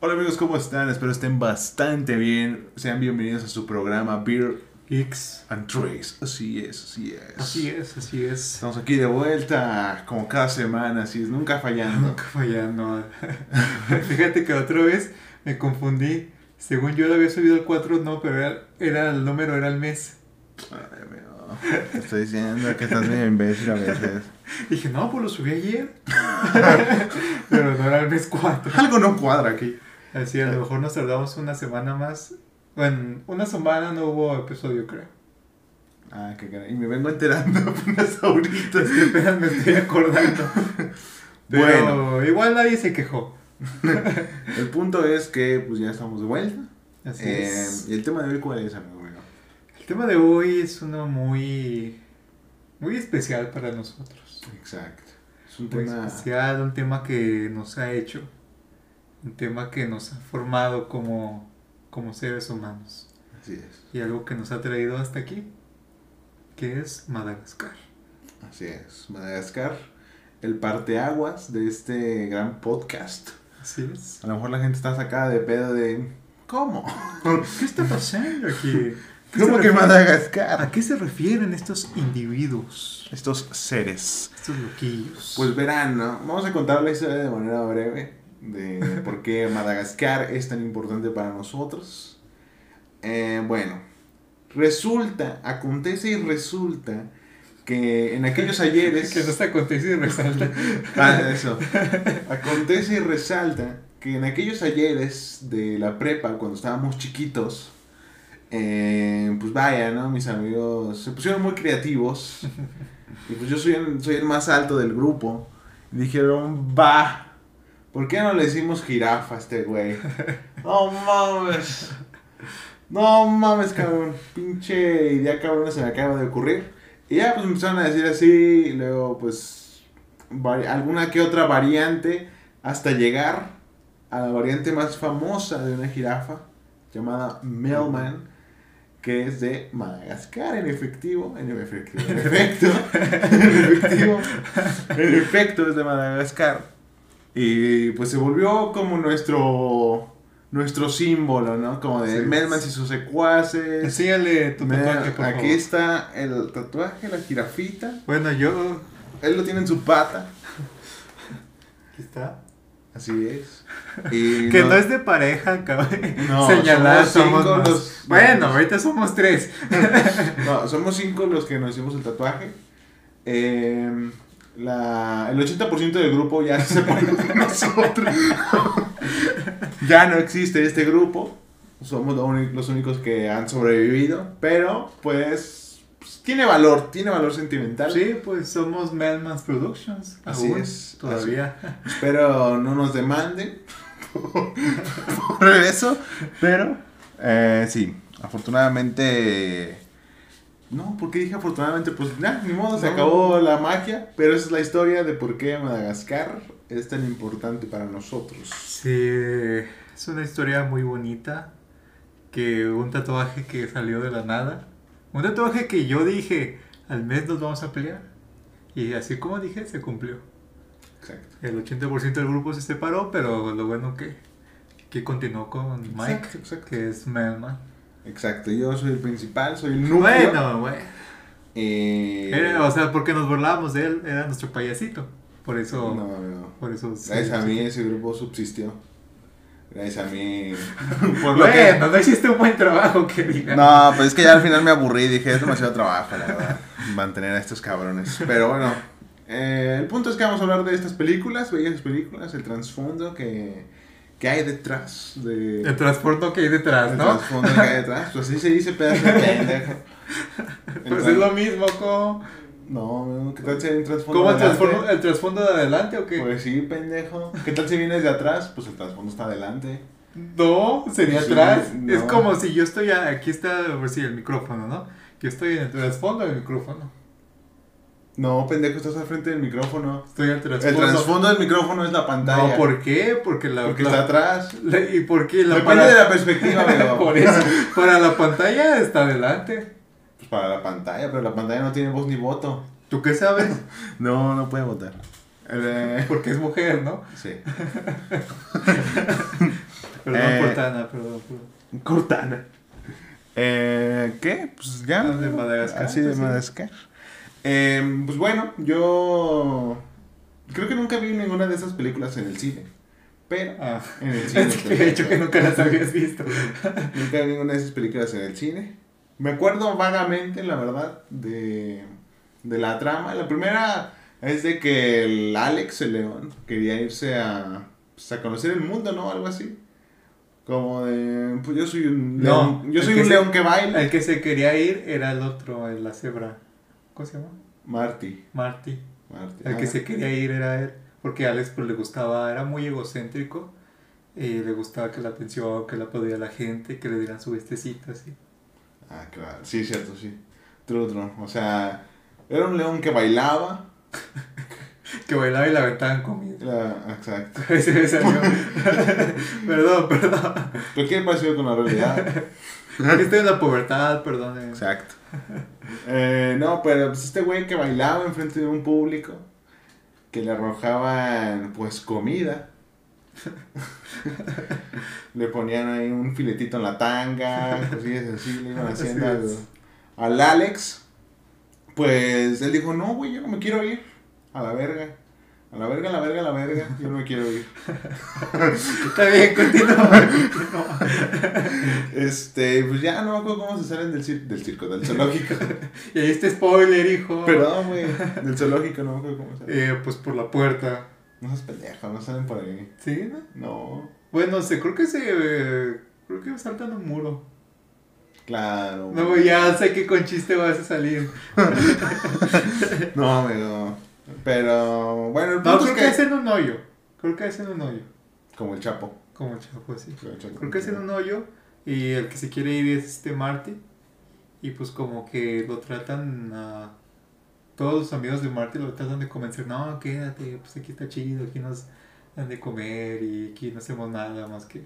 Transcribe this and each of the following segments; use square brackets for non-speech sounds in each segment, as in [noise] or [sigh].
Hola amigos, ¿cómo están? Espero estén bastante bien. Sean bienvenidos a su programa Beer X. and Trace. Así es, así es. Así es, así es. Estamos aquí de vuelta, como cada semana, así es, nunca fallando. [laughs] Nunca fallando. [laughs] Fíjate que otra vez me confundí. Según yo lo había subido al 4, no, pero era, era el número, era el mes. Ay, amigo, te estoy diciendo que estás medio imbécil a veces. [laughs] Dije, no, pues lo subí ayer. [laughs] pero no era el mes 4. Algo no cuadra aquí. Así, a lo mejor nos tardamos una semana más. Bueno, una semana no hubo episodio, creo. Ah, qué caray. Y me vengo enterando apenas [laughs] ahorita. Es que apenas me estoy acordando. Pero Bueno. igual nadie se quejó. El punto es que pues ya estamos de vuelta. Así Eh, es. ¿Y el tema de hoy cuál es, amigo? El tema de hoy es uno muy, muy especial para nosotros. Exacto. Es un Muy tema... especial, un tema que nos ha hecho, un tema que nos ha formado como, como seres humanos Así es. y algo que nos ha traído hasta aquí, que es Madagascar. Así es. Madagascar, el parteaguas de este gran podcast. Así es. A lo mejor la gente está sacada de pedo de... ¿Cómo? ¿Qué está pasando aquí? [laughs] ¿Qué ¿Cómo se que Madagascar? ¿A qué se refieren estos individuos, Estos seres. estos loquillos? Pues verán, ¿no? Vamos a contar la historia de manera breve de por qué Madagascar es tan importante para nosotros. Eh, bueno, resulta, acontece y resulta que en aquellos ayeres... que no se acontece y resalta. Ah, eso. Acontece y resalta que en aquellos ayeres de la prepa, cuando estábamos chiquitos, eh, pues vaya, ¿no? Mis amigos se pusieron muy creativos. [laughs] Y pues yo soy el, soy el más alto del grupo. Y dijeron, va, ¿por qué no le decimos jirafa a este güey? [laughs] No mames. No mames, cabrón. Pinche idea cabrón se me acaba de ocurrir. Y ya pues empezaron a decir así, y luego pues alguna que otra variante hasta llegar a la variante más famosa de una jirafa llamada Melman, que es de Madagascar en efectivo, en efectivo, en efecto, en efectivo, en efecto es de Madagascar. Y pues se volvió como nuestro nuestro símbolo, ¿no? Como de Sí. Melman y sus secuaces. Enséñale tu tatuaje, por aquí favor. está el tatuaje, la jirafita. Bueno, yo... Él lo tiene en su pata. Aquí está. Así es. Y [laughs] Que no- no es de pareja, cabrón. No, [laughs] Señalar, somos cinco los- Bueno, ahorita somos tres. [laughs] no, somos cinco los que nos hicimos el tatuaje. Eh, la, el 80% del grupo ya se separó de nosotros. ya no existe este grupo. Somos los únicos que han sobrevivido. Pero, pues, tiene valor, tiene valor sentimental. Sí, pues somos Melman's Productions. Así aún, es, Todavía. Espero no nos demanden [laughs] por eso. Pero, eh, sí, afortunadamente. No, ¿por qué dije afortunadamente? Pues nada, ni modo, se No. acabó la magia. Pero esa es la historia de por qué Madagascar es tan importante para nosotros. Sí, es una historia muy bonita. Que un tatuaje que salió de la nada. Un tatuaje que yo dije, al mes nos vamos a pelear. Y así como dije, se cumplió. Exacto. El 80% del grupo se separó, pero lo bueno que, que continuó con Mike, Exacto, exacto. que es Melman. Exacto, yo soy el principal, soy el núcleo. Bueno, bueno. Eh, Era, o sea, porque nos burlábamos de él, era nuestro payasito. Por eso. no, no. Por eso. Gracias a sí, mí sí. ese grupo subsistió. Gracias a mí. [laughs] Por lo que- Bueno, no hiciste un buen trabajo, que diga. No, pues es que ya al final me aburrí, dije, es demasiado trabajo, la verdad, mantener a estos cabrones. Pero bueno, eh, el punto es que vamos a hablar de estas películas, bellas películas, el trasfondo que, que hay detrás de... El transporte que hay detrás, el ¿no? trasfondo que hay detrás, pues así se dice pedazo de [laughs] pendejo. El Pues es lo mismo, como. No, ¿qué tal si hay un trasfondo ¿Cómo el trasfondo, el trasfondo de adelante o qué? Pues sí, pendejo. ¿Qué tal si vienes de atrás? Pues el trasfondo está adelante. no, sería Sí, atrás. no. Es como si yo estoy. a- aquí está, pues sí, el micrófono, ¿no? Yo estoy en el trasfondo del micrófono. No, pendejo, estás al frente del micrófono. Estoy en el El trasfondo. trasfondo del micrófono es la pantalla. No, ¿por qué? Porque la. Porque la- está atrás. la- ¿Y por qué la Depende de la perspectiva. [laughs] Por eso. Para la pantalla está adelante. Para la pantalla, pero la pantalla no tiene voz ni voto. ¿Tú qué sabes? [laughs] No, no puede votar. Eh, Porque es mujer, ¿no? sí. [laughs] Perdón, Eh, Cortana, perdón, perdón. Cortana. Eh, ¿Qué? Pues ya. De Madagascar, Así de. Madagascar. Eh, pues bueno, yo creo que nunca vi ninguna de esas películas en el cine. Pero Ah, en el [laughs] cine. he hecho que nunca las habías visto. Nunca vi ninguna de esas películas en el cine. Me acuerdo vagamente, la verdad, de, de la trama. La primera es de que el Alex, el león, quería irse a, pues, a conocer el mundo, ¿no? Algo así. Como de, pues yo soy un No, león, yo soy que un se- león que baila. El que se quería ir era el otro, el la cebra. ¿Cómo se llama? Marty. Marty. Marty. El que se quería ir era él. Porque a Alex pues le gustaba, era muy egocéntrico. Y le gustaba que la atención, que la aplaudía la gente, que le dieran su vestecito así. Ah, claro. Sí, cierto, sí. True, true. O sea, era un león que bailaba. [laughs] Que bailaba y la aventaban comida. Era- exacto. [laughs] [laughs] Perdón, perdón. Cualquier parecido con la realidad. Estoy en la pubertad, perdón. eh. Exacto. Eh, no, pero pues este güey que bailaba enfrente de un público, que le arrojaban pues comida. [laughs] le ponían ahí un filetito en la tanga, cosillas así, le iban [laughs] haciendo al, Alex. Pues él dijo, no, güey, yo no me quiero ir. A la verga. A la verga, a la verga, a la verga. Yo no me quiero ir. [laughs] Está bien, continúa. continúa. Este, pues ya no me acuerdo cómo se salen del, cir- del circo, del zoológico. Y ahí está spoiler, hijo. Perdón, güey. Del zoológico, no me acuerdo cómo salen. Eh, pues por la puerta. No seas pendejo, no salen por ahí. ¿Sí? no? No. Bueno, se, creo que se. eh, creo que saltan un muro. Claro. No, güey, ya sé que con chiste vas a salir. [laughs] No, amigo. Pero, bueno, el No, punto creo es que que... hacen un hoyo. Creo que hacen un hoyo. Como el Chapo. Como el chapo el Chapo. Creo que hacen un hoyo. Y el que se quiere ir es este Marty. Y pues como que lo tratan a... Todos los amigos de Marty lo tratan de convencer. No, quédate, pues aquí está chido, aquí nos dan de comer y aquí no hacemos nada más que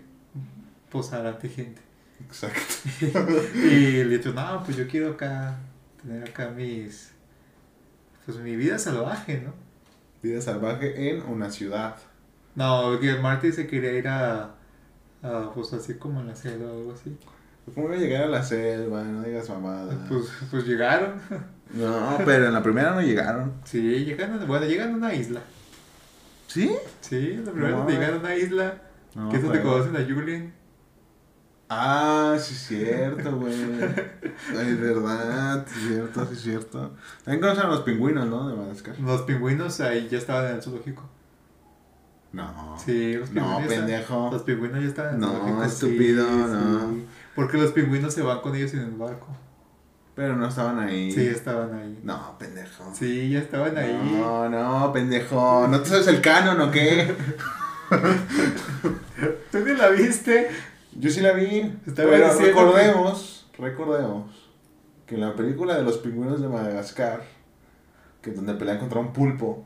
posar ante gente. Exacto. [laughs] Y le digo, no, pues yo quiero acá, tener acá mis... Pues mi vida salvaje, ¿no? Vida salvaje en una ciudad. No, que Marty se quería ir a... a, pues así como en la selva o algo así. ¿Cómo voy a llegar a la selva? No digas mamadas. Pues, pues llegaron. [laughs] No, pero en la primera no llegaron. Sí, llegaron, bueno, llegan a una isla. ¿Sí? Sí, la primera No. llegaron a una isla, No, que es donde conocen a Julian. Ah, sí es cierto, güey. Ay, verdad, sí es cierto, sí es cierto. También conocen a los pingüinos, ¿no? De Madagascar. Los pingüinos ahí ya estaban en el zoológico. No. Sí, los No, pingüinos. ya- pendejo. Los pingüinos ya estaban en el No, zoológico. sí, estúpido, no. Porque los pingüinos se van con ellos en el barco. Pero no estaban ahí. Sí, estaban ahí. No, pendejo. Sí, ya estaban ahí. No, no, pendejo. ¿No te sabes el canon o qué? [laughs] ¿Tú ni la viste? Yo sí la vi. Estaba pero recordemos, recordemos que en la película de los pingüinos de Madagascar, que donde pelean contra un pulpo,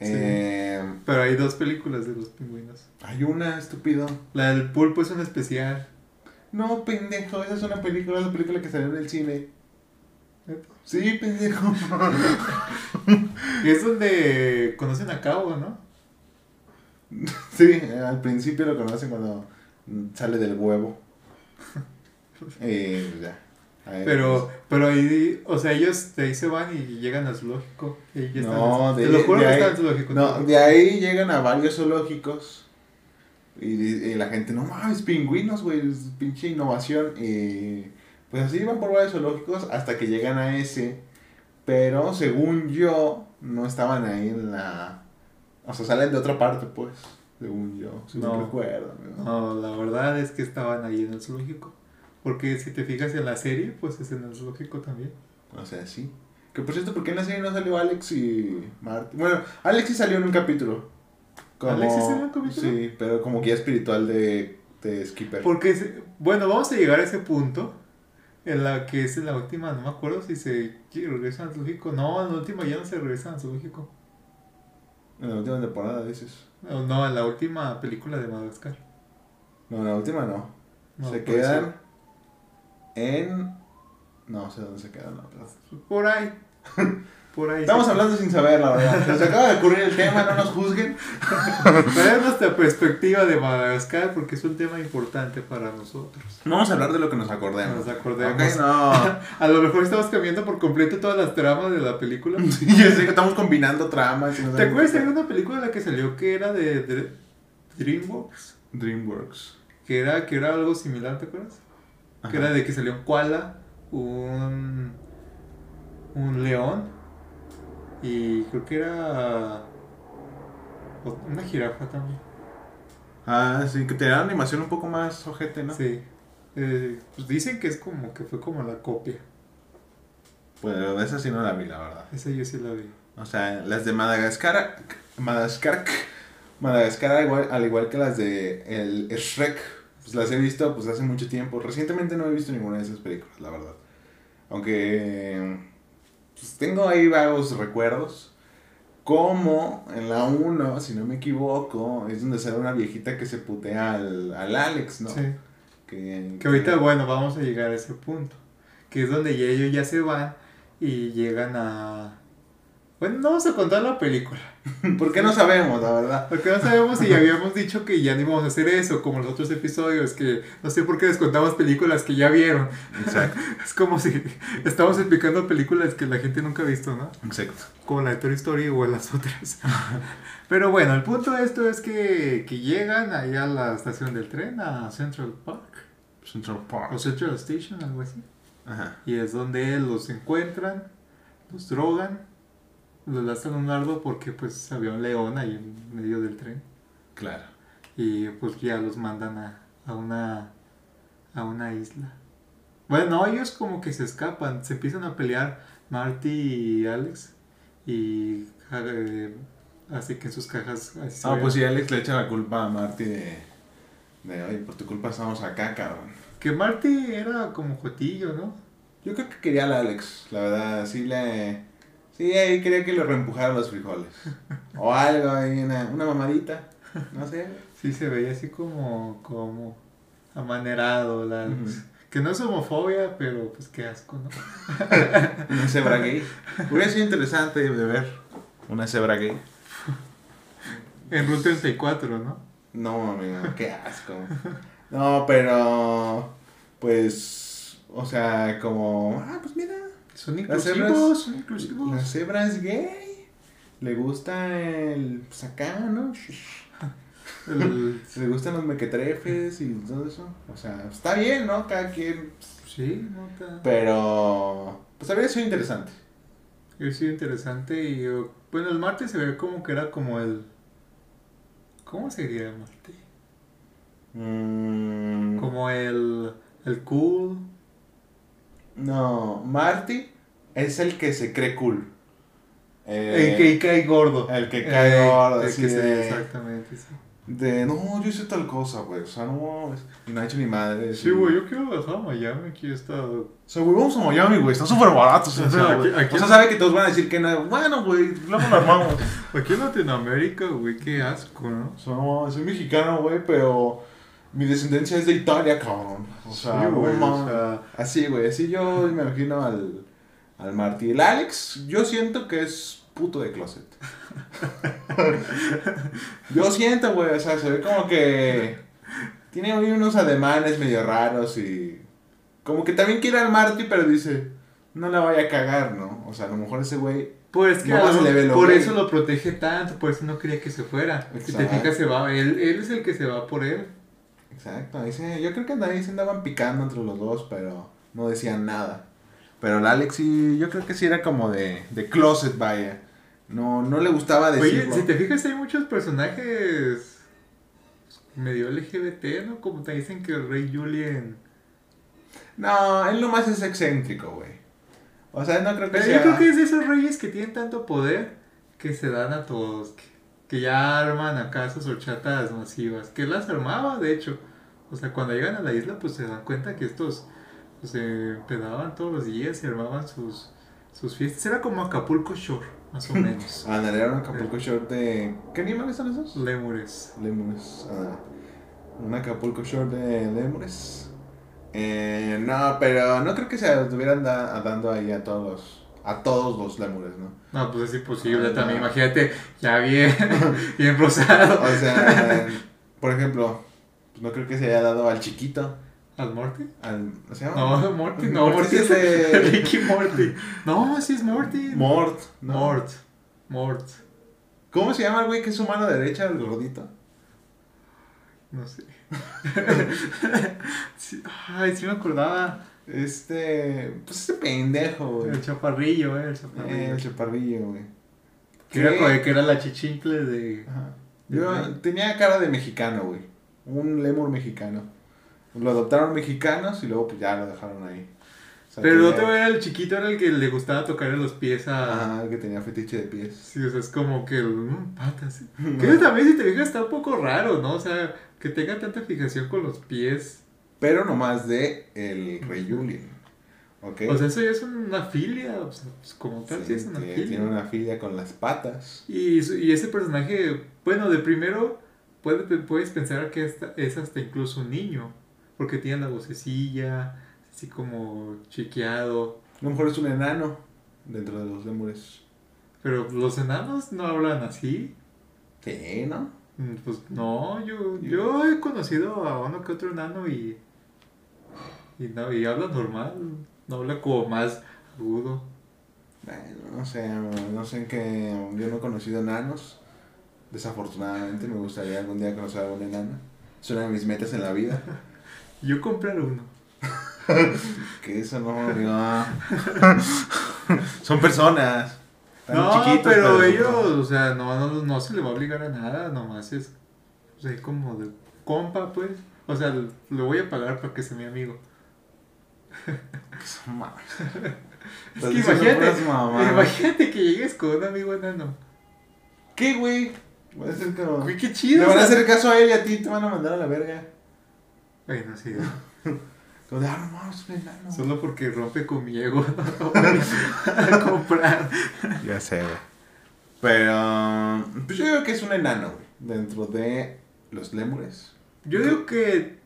Sí. eh, Pero hay dos películas de los pingüinos. hay una, estúpido. La del pulpo es un especial. No, pendejo, esa es una película, es la película que salió en el cine. Sí, pendejo. Y es donde conocen a Cabo, ¿no? Sí, al principio lo conocen cuando sale del huevo. Ya. Ahí, Pero, pero ahí, o sea, ellos de ahí se van y llegan al zoológico. Y ya están No, te de- lo juro de que ahí- están zoológico. No, de ahí llegan a varios zoológicos. Y, la gente, no mames, pingüinos, güey, es pinche innovación. Y pues así van por varios zoológicos hasta que llegan a ese. Pero según yo, no estaban ahí en la. O sea, salen de otra parte, pues. Según yo, si no, recuerdo. No, la verdad es que estaban ahí en el zoológico. Porque si te fijas en la serie, pues es en el zoológico también. O sea, sí. Que por cierto, ¿por qué en la serie no salió Alex y Marty? Bueno, Alex sí salió en un capítulo. ¿Alex sí salió en un capítulo? Sí, pero como guía espiritual de, de Skipper. Porque, bueno, vamos a llegar a ese punto. En la que es en la última, no me acuerdo si se regresan al zoológico. No, en la última ya no se regresan al zoológico. En la última temporada, dices. No, no, en la última película de Madagascar. No, en la última no. No, se quedan en... No sé dónde se quedan. No, pero- Por ahí. [laughs] por ahí. Estamos se- hablando sin saber, la verdad. Se nos acaba de ocurrir el tema, no nos juzguen. [laughs] Pero es nuestra perspectiva de Madagascar porque es un tema importante para nosotros. No vamos a hablar de lo que nos acordemos. Nos acordemos. Ok, no. [laughs] A lo mejor estamos cambiando por completo todas las tramas de la película. [laughs] Sí, yo sé que estamos combinando tramas. y no ¿Te acuerdas de una película en la que salió que era de, Dr- DreamWorks? DreamWorks. Que era, que era algo similar, ¿te acuerdas? Ajá. Que era de que salió un koala, un, un león y creo que era una jirafa también. Ah, sí, que te da animación un poco más ojete, ¿no? Sí. Eh, pues dicen que es como que fue como la copia. Pero de esa sí no la vi, la verdad. Esa yo sí la vi. O sea, las de Madagascar, Madagascar, Madagascar al igual, al igual que las de el Shrek, pues las he visto pues hace mucho tiempo. Recientemente no he visto ninguna de esas películas, la verdad. Aunque pues, tengo ahí vagos recuerdos. Como en la 1, si no me equivoco, es donde sale una viejita que se putea al, al Alex, ¿no? Sí. Que, Que ahorita, bueno, vamos a llegar a ese punto. Que es donde ellos ya se van y llegan a... Bueno, no vamos a contar la película. [laughs] ¿Por qué no sabemos, la verdad? Porque no sabemos si habíamos dicho que ya no íbamos a hacer eso, como los otros episodios, que no sé por qué les contamos películas que ya vieron. Exacto, [laughs] Es como si estamos explicando películas que la gente nunca ha visto, ¿no? exacto. Como la de Toy Story o las otras. [laughs] Pero bueno, el punto de esto es que, que llegan ahí a la estación del tren, a Central Park, Central Park. o Central Station, algo así. Ajá. Y es donde los encuentran, los drogan, los lanzan un ardo porque pues había un león ahí en medio del tren. Claro. Y pues ya los mandan a, a una a una isla. Bueno, no, ellos como que se escapan, se empiezan a pelear Marty y Alex y eh, así que en sus cajas así Ah, pues sí, Alex le echa la culpa a Marty de, de, oye, por tu culpa estamos acá, cabrón. que Marty era como jotillo, ¿no? Yo creo que quería al Alex, la verdad, sí le... Sí, ahí quería que le reempujara los frijoles. O algo ahí, una, una mamadita, no sé. Sí se veía así como como amanerado la. Que no es homofobia, pero pues qué asco, ¿no? [laughs] Una cebra gay. Hubiera sido interesante de ver una cebra gay. En Route 34, ¿no? No, amigo, qué asco. No, pero... Pues... O sea, como... Ah, pues mira, Son Las inclusivos, cebras- son inclusivos. La cebra es gay. Le gusta el. Pues acá, ¿no? [laughs] El- Le gustan los mequetrefes y todo eso. O sea, está bien, ¿no? Cada quien. sí, no está. Pero. Pues habría sido interesante. Ha sido interesante y yo- bueno, el Marte se ve como que era como el... ¿Cómo sería el Marte? Mm, Como el, el cool. No, Marty es el que se cree cool. Eh, el que cae gordo. el que cae gordo, el que se- de- exactamente, sí. De, no, yo hice tal cosa, güey. O sea, no. No ha hecho ni madre. Sí, güey, yo quiero viajar a Miami, aquí está... O sea, güey, vamos a Miami, güey. Está súper barato. O sea, O sea, güey. aquí- aquí- O sea, sabe que todos van a decir que no. Bueno, güey, luego lo armamos. [laughs] Aquí en Latinoamérica, güey, qué asco, ¿no? O sea, no, soy mexicano, güey, pero mi descendencia es de Italia, cabrón. O sea, Sí, no güey, o mames. sea, Así, güey, así yo me imagino al, al Marty. El Alex, yo siento que es puto de closet. [laughs] yo siento, güey, o sea, se ve como que tiene unos ademanes medio raros y como que también quiere al Marty, pero dice, no la vaya a cagar, ¿no? O sea, a lo mejor ese güey Pues que lo- lo por eso lo protege tanto, por eso no quería que se fuera. Si te fijas, se va, él, él es el que se va por él. Exacto, ahí se- yo creo que ahí se andaban picando entre los dos, pero no decían nada. Pero el Alex sí, yo creo que sí era como de, de closet, vaya. No, no le gustaba Oye, decirlo. si te fijas, hay muchos personajes medio LGBT, ¿no? Como te dicen que el rey Julien. No, él nomás es excéntrico, güey. O sea, no creo que Pero sea... yo creo que es de esos reyes que tienen tanto poder que se dan a todos. Que, que ya arman acá sus horchatas masivas. Que las armaba, de hecho. O sea, cuando llegan a la isla, pues se dan cuenta que estos pues, se pedaban todos los días y armaban sus, sus fiestas. Era como Acapulco Shore, más o [laughs] menos. Ah, no, era un Acapulco Short de... ¿Qué animales son esos? Lémures. Lémures. Ah, un Acapulco Short de lémures. Eh, no, pero no creo que se estuvieran da- dando ahí a todos los... a todos los lémures, ¿no? No, pues es imposible Ah, también. no. Imagínate, ya bien, [laughs] bien rosado. O sea, [laughs] por ejemplo, no creo que se haya dado al chiquito. ¿Al Morty? Al, ¿no se llama? No, [laughs] Morty, no, Morty es de- [laughs] Ricky Morty. No, sí es Morty. Mort. ¿no? Mort. Mort. ¿Cómo se llama el güey que es su mano derecha, el gordito? No sé. [laughs] Sí, ay, sí me acordaba. Este. Pues ese pendejo, güey. El chaparrillo, eh, el Eh, chaparrillo. el chaparrillo, güey. que, era, que era la chichincle de... Ajá. Yo tenía cara de mexicano, güey. Un lemur mexicano. Lo adoptaron mexicanos y luego pues ya lo dejaron ahí. O sea, Pero el otro era el chiquito, era el que le gustaba tocarle los pies a... Ajá, que tenía fetiche de pies. Sí, o sea, es como que el... mm, patas. Que eso también, si te fijas, está un poco raro, ¿no? O sea, que tenga tanta fijación con los pies. Pero nomás de el rey Julien. ¿Ok? O sea, eso ya es una filia, pues, como tal, sí, Sí, es una tiene, filia. tiene una filia con las patas. Y, y ese personaje, bueno, de primero puede, puedes pensar que esta- es hasta incluso un niño, porque tiene la vocecilla, así como chiqueado. A lo mejor es un enano dentro de los lemures. Pero los enanos no hablan así. Sí, ¿no? Mm, Pues no, yo, yo he conocido a uno que otro enano y, y, no, y habla normal, no habla como más agudo. Bueno, no sé, no sé en qué. Yo no he conocido enanos. Desafortunadamente, me gustaría algún día conocer a un enano. Es una de mis metas en la vida. [laughs] Yo comprar uno. [laughs] Que eso no, amigo. [laughs] Son personas. No, chiquitos, pero, ellos, o sea, no, no, no se le va a obligar a nada, nomás es, o sea, como de compa, pues. O sea, le voy a pagar para que sea mi amigo. Es que imagínate, imagínate que llegues con un amigo enano. ¿Qué, güey? Voy a hacer como- Güey, qué Le chido. van a hacer caso a él y a ti te van a mandar a la verga. Bueno, sí, [laughs] Como de, ah, no mames, un enano. solo porque rompe con mi ego, [laughs] no voy a comprar. Ya sé, güey. Pero, pues yo digo que es un enano, güey. Dentro de los lémures. Yo digo que...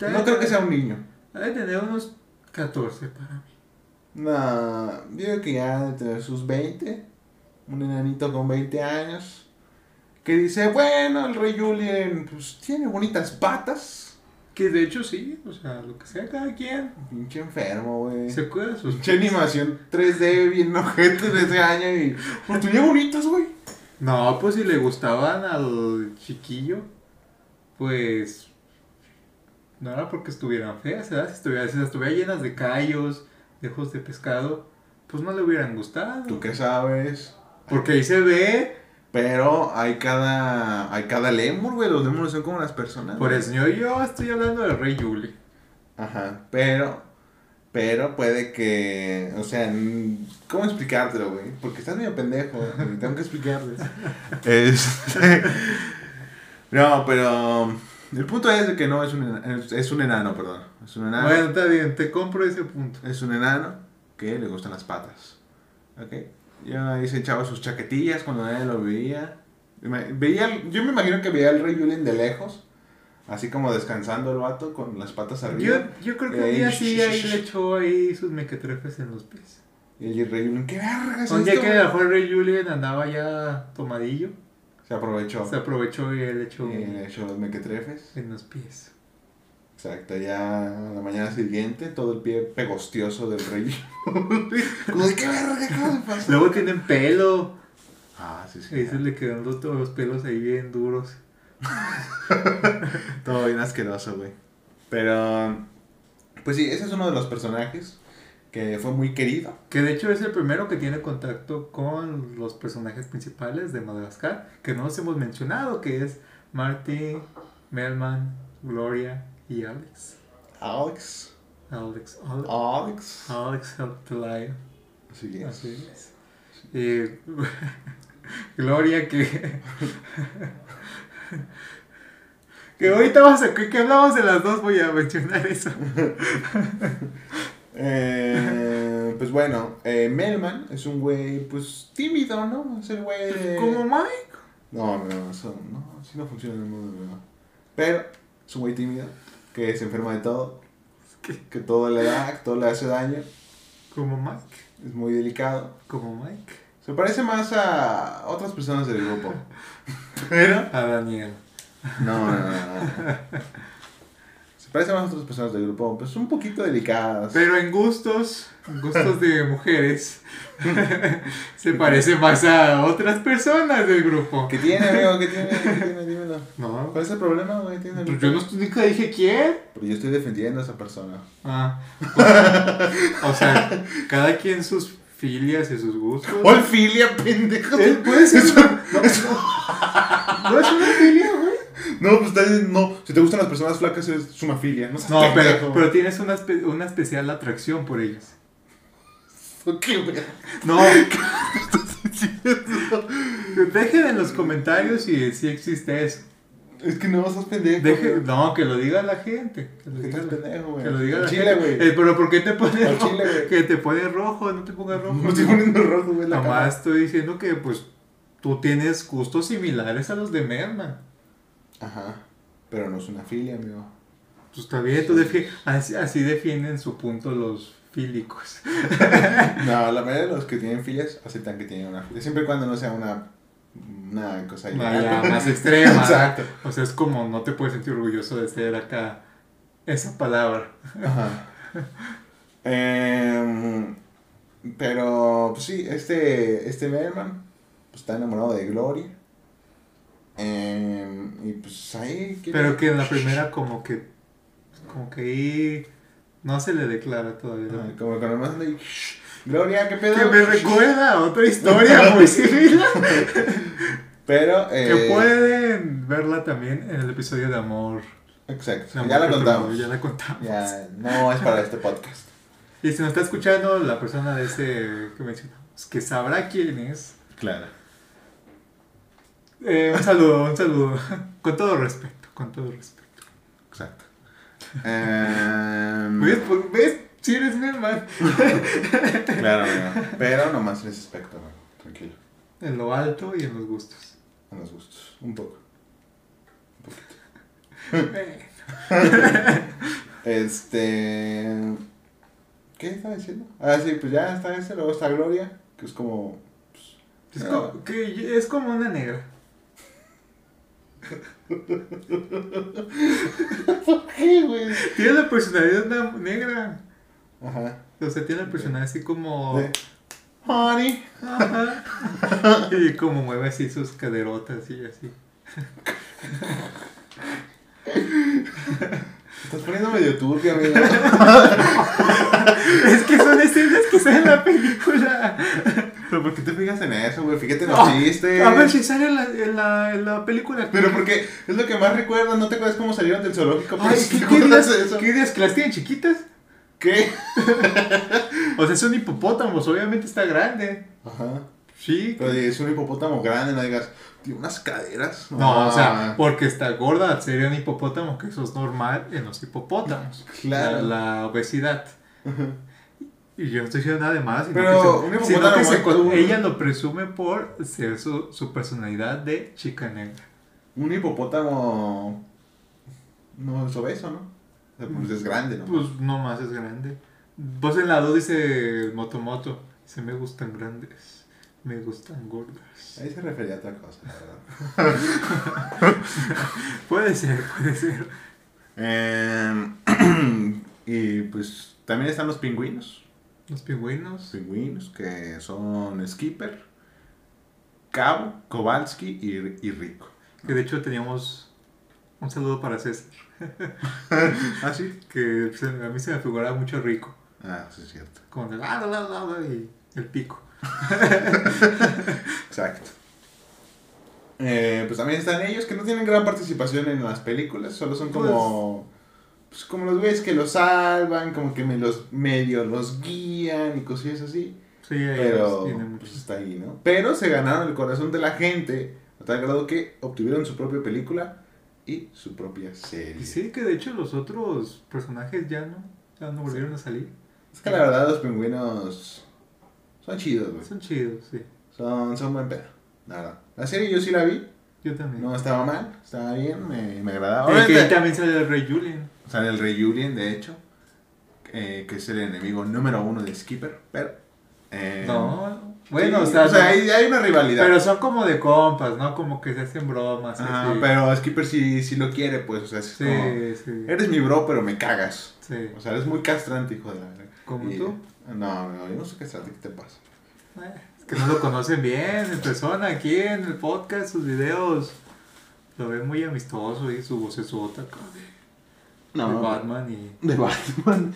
No creo que sea un niño. Ha de tener unos 14 para mí. No, yo digo que ya de tener sus 20. Un enanito con 20 años. Que dice, bueno, el rey Julien, pues tiene bonitas patas. Que de hecho sí, o sea, lo que sea cada quien. Pinche enfermo, güey. Se cuida de sus Pinche animación 3D bien ojete de ese año y... Pues tenía bonitas, güey. No, pues si le gustaban al chiquillo, pues no era porque estuvieran feas, ¿verdad? Si estuvieran, si estuvieran llenas de callos, de ojos de pescado, pues no le hubieran gustado. ¿Tú qué sabes? Porque ahí se ve, Pero hay cada, hay cada lemur, güey. Los lemures son como las personas. por eso yo, yo estoy hablando del rey Julie. Ajá, pero, pero puede que, o sea, ¿cómo explicártelo, güey? Porque estás medio pendejo tengo que explicarles. [laughs] Este, [laughs] no, pero el punto es que no es un enano, es, es un enano, perdón. Es un enano. Bueno, está bien, te compro ese punto. Es un enano que le gustan las patas. ¿Ok? Ya ahí se echaba sus chaquetillas cuando nadie lo veía. Veía yo me imagino que veía al rey Julien de lejos. Así como descansando el vato con las patas Yo, arriba. yo creo que un día sí ahí le echó ahí sus mequetrefes en los pies. Y el rey Julien, ¿qué verga es Un día esto? que el rey Julien andaba ya tomadillo, Se aprovechó. se aprovechó y él echó Y le echó los mequetrefes. en los pies. Exacto, ya a la mañana siguiente, todo el pie pegostioso del rey. [laughs] Como de qué verga, ¿cómo se pasa? Luego tienen pelo. Ah, sí, sí. Ahí se le quedan los, todos los pelos ahí bien duros. [laughs] Todo bien asqueroso, güey. Pero, pues sí, ese es uno de los personajes que fue muy querido. Que de hecho es el primero que tiene contacto con los personajes principales de Madagascar. Que no los hemos mencionado, que es Marty, Melman, Gloria y Alex. Alex. Alex, Alex, Alex. Alex lion. Así es. Así es. Y [laughs] Gloria que... [laughs] que ahorita vamos a... Que, hablamos de las dos, voy a mencionar eso. [laughs] Eh, pues bueno, eh, Melman es un güey, pues tímido, ¿no? Es el güey. de- Como Mike. No, no, eso no, así no funciona en el mundo real. Pero es un güey tímido que se enferma de todo, ¿Qué? que todo le da, que todo le hace daño. Como Mike. Es muy delicado. Como Mike. Se parece más a otras personas del grupo. [laughs] Pero. A Daniel. No, no, no, no. Se parece más a otras personas del grupo. Pues un poquito delicadas. Pero en gustos, en gustos de [laughs] mujeres, [laughs] se parece más a otras personas del grupo. ¿Qué tiene, amigo? ¿Qué tiene? ¿Qué tiene? Dímelo. [laughs] No, ¿Cuál es el problema, güey? ¿Tiene pues yo no nunca dije quién. Pero yo estoy defendiendo a esa persona. Ah, o sea, cada quien sus filias y sus gustos. ¿Cuál filia, pendejo? Eh, puede ser. Eso- No, no es una filia. No, pues bien, no. Si te gustan las personas flacas es sumafilia. No, No, pero, pero tienes una, espe- una especial atracción por ellas. ¿Por [laughs] qué? No. Dejen en los comentarios si, si existe eso. Es que no, sos pendejo. Deje- no, que lo diga la gente. Que lo ¿Qué diga pendejo, güey? que lo diga la chile, gente. güey. Eh, pero ¿por qué te pone Al rojo? Que te pone rojo, no te pongas rojo. No estoy poniendo rojo, güey, Nomás estoy diciendo que pues tú tienes gustos similares a los de Merman. Ajá. Pero no es una filia, amigo. Pues está bien, tú defi- así, así defienden su punto los fílicos. [laughs] No, la mayoría de los que tienen filias aceptan que tienen una filia. Siempre y cuando no sea una, una cosa Vaya, [laughs] más extrema. Exacto. O sea, es como no te puedes sentir orgulloso de ser acá esa palabra. Ajá. [laughs] Em, pero, pues sí, este, este Merman pues, está enamorado de Gloria. Em, y pues ahí... Pero que en la [laughs] primera como que como que ahí no se le declara todavía. Como cuando más anda ahí, "Shh, Gloria, ¿qué pedo? Que me recuerda a otra [laughs] historia muy similar. [laughs] Pero, eh, que pueden verla también en el episodio de Amor. Exacto, Amor ya la contamos. Ya la contamos. Ya, no es para este podcast. Y si nos está escuchando la persona de ese que mencionamos, que sabrá quién es, Claro. Eh, un saludo, un saludo. Con todo respeto, con todo respeto. Exacto. Em, ¿Ves? Pues, ¿Ves? Si eres mi hermano. claro, amigo. pero nomás en ese aspecto, amigo. tranquilo. En lo alto y en los gustos. En los gustos, un poco. Eh, [laughs] Este. ¿Qué estaba diciendo? Ah, sí, pues ya está ese, luego está Gloria, que es como. Es, Ah. como, que es como una negra. ¿Qué, güey? Tiene la personalidad negra. Ajá. O sea, tiene la personalidad así como. De, Honey. Ajá. Y como mueve así sus caderotas y así. Estás poniendo medio turbio, amigo. [laughs] Es que son escenas que salen en la película. Pero ¿por qué te fijas en eso, güey? Fíjate en Ah, los chistes. A ver si sale en la, en la, en la película. Pero porque es lo que más recuerdas, ¿no te acuerdas cómo salieron del zoológico? Ay, Pues, ¿qué, ¿te qué días, eso? ¿Qué días que las tienen chiquitas? ¿Qué? O sea, son hipopótamos, obviamente está grande. Ajá. Sí. Pero es un hipopótamo grande, no digas, tiene unas caderas. No, o sea, porque está gorda, sería un hipopótamo, que eso es normal en los hipopótamos. Claro. La, la obesidad. Y yo no estoy diciendo nada de más. sino Pero que se- sino que se ella lo presume por ser su, su personalidad de chica negra. Un hipopótamo. No es obeso, ¿no? O sea, pues es grande, ¿no? Pues no más es grande. Vos en la 2 dice Motomoto. Dice, me gustan grandes, me gustan gordas. Ahí se refería a otra cosa, la verdad. [laughs] Puede ser, puede ser. Em, [clears throat] y pues también están los pingüinos. Los pingüinos. Pingüinos que son Skipper, Cabo, Kowalski y, y Rico. Que de hecho teníamos un saludo para César. [laughs] Ah, sí. Que se- a mí se me figuraba mucho rico. Ah, sí, es cierto. Con el la, la, la, la, y el pico. [laughs] Exacto. Eh, pues también están ellos que no tienen gran participación en las películas, solo son como. Pues, como los güeyes que los salvan, como que me los medio los guían y cosillas así. Sí, Pero pues está ahí, ¿no? Pero se ganaron el corazón de la gente a tal grado que obtuvieron su propia película y su propia serie. Y sí, que de hecho los otros personajes ya no, ya no volvieron a salir. Es que la verdad los pingüinos son chidos, güey. Son chidos, sí. Son, son buen pedo, la verdad. La serie yo sí la vi, Yo también. no estaba mal, estaba bien, me, me agradaba. Eh, que Obviamente, también sale el Rey Julian. Sale el Rey Julien, de hecho. eh, que es el enemigo número uno de Skipper, pero... eh, No, bueno, sí, o sea, no- hay, hay una rivalidad. pero son como de compas, ¿no? Como que se hacen bromas. así. pero Skipper sí, sí lo quiere, pues, o sea, es Sí, como... Eres mi bro, pero me cagas. sí. O sea, eres muy castrante, hijo de la verga. ¿Como tú? No, no, yo no soy castrante, ¿qué te pasa? Eh, Es que no lo conocen bien en persona, aquí en el podcast, sus videos. Lo ven muy amistoso y su voz es de, Batman. Y De Batman.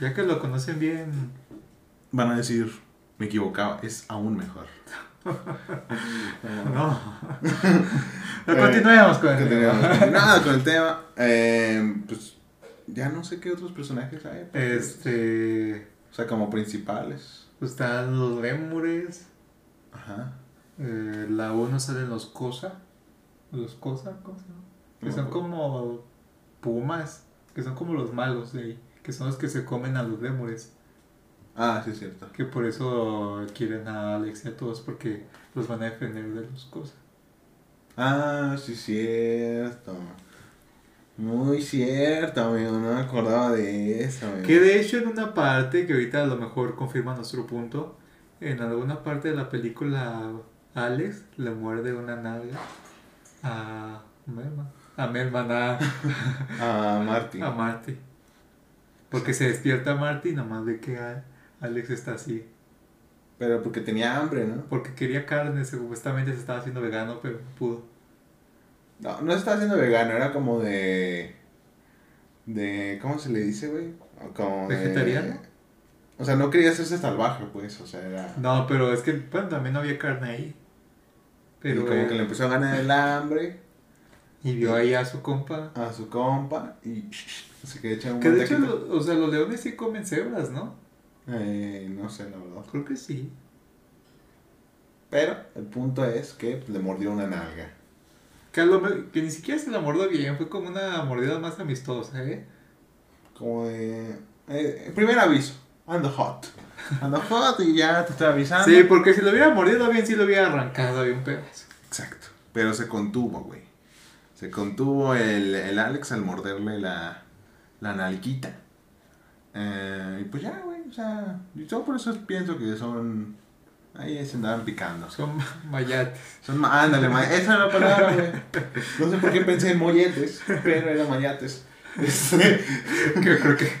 ya que lo conocen bien, Van a decir, me equivocaba, es aún mejor. [laughs] no. [laughs] No, Eh, continuemos con el tema. Nada [laughs] con el tema. Eh, pues ya no sé qué otros personajes hay. porque, Este. O sea, como principales. Están los lémures. Ajá. eh, la 1 salen los Cosa. Los Cosa, ¿cómo se llama? Que son como pumas. Que son como los malos de ahí. Que son los que se comen a los lémures. Ah, sí, es cierto. Que por eso quieren a Alex y a todos. Porque los van a defender de los Cosa. Ah, sí, cierto. Muy cierto, amigo. No me acordaba de eso, amigo. Que de hecho en una parte, que ahorita a lo mejor confirma nuestro punto, en alguna parte de la película Alex le muerde una nalga a Melman. A Melman, [laughs] a, Ah, Marty. a Marty. Porque se despierta Marty y nada más ve que a- Alex está así. Pero porque tenía hambre, ¿no? Porque quería carne, supuestamente se estaba haciendo vegano, pero no pudo. No, no estaba siendo vegano, era como de. de. ¿Cómo se le dice, güey? Como de- ¿Vegetariano? O sea, no quería hacerse salvaje, pues. O sea, era. No, pero es que bueno, también no había carne ahí. Pero y como eh, que le empezó a ganar el hambre y vio ahí a su compa. a su compa y. se quedó echando un Que de hecho, lo- o sea, los leones sí comen cebras, ¿no? Eh, no sé, la verdad. Creo que sí. Pero el punto es que le mordió una nalga. Que, lo que ni siquiera se la mordió bien, fue como una mordida más amistosa, ¿eh? Como de. eh, primer aviso. Ando hot. Ando hot y ya te estoy avisando. Sí, porque si lo hubiera mordido bien, sí lo hubiera arrancado un pedazo. Exacto. Pero se contuvo, güey. Se contuvo el, el Alex al morderle la, la nalguita. Eh, y pues ya, güey. O sea, yo por eso pienso que son. Ahí se andaban picando. Son mayates. Son, ándale, ma- esa es la palabra, güey. No sé por qué pensé en molletes, pero eran mayates. Este, Que creo que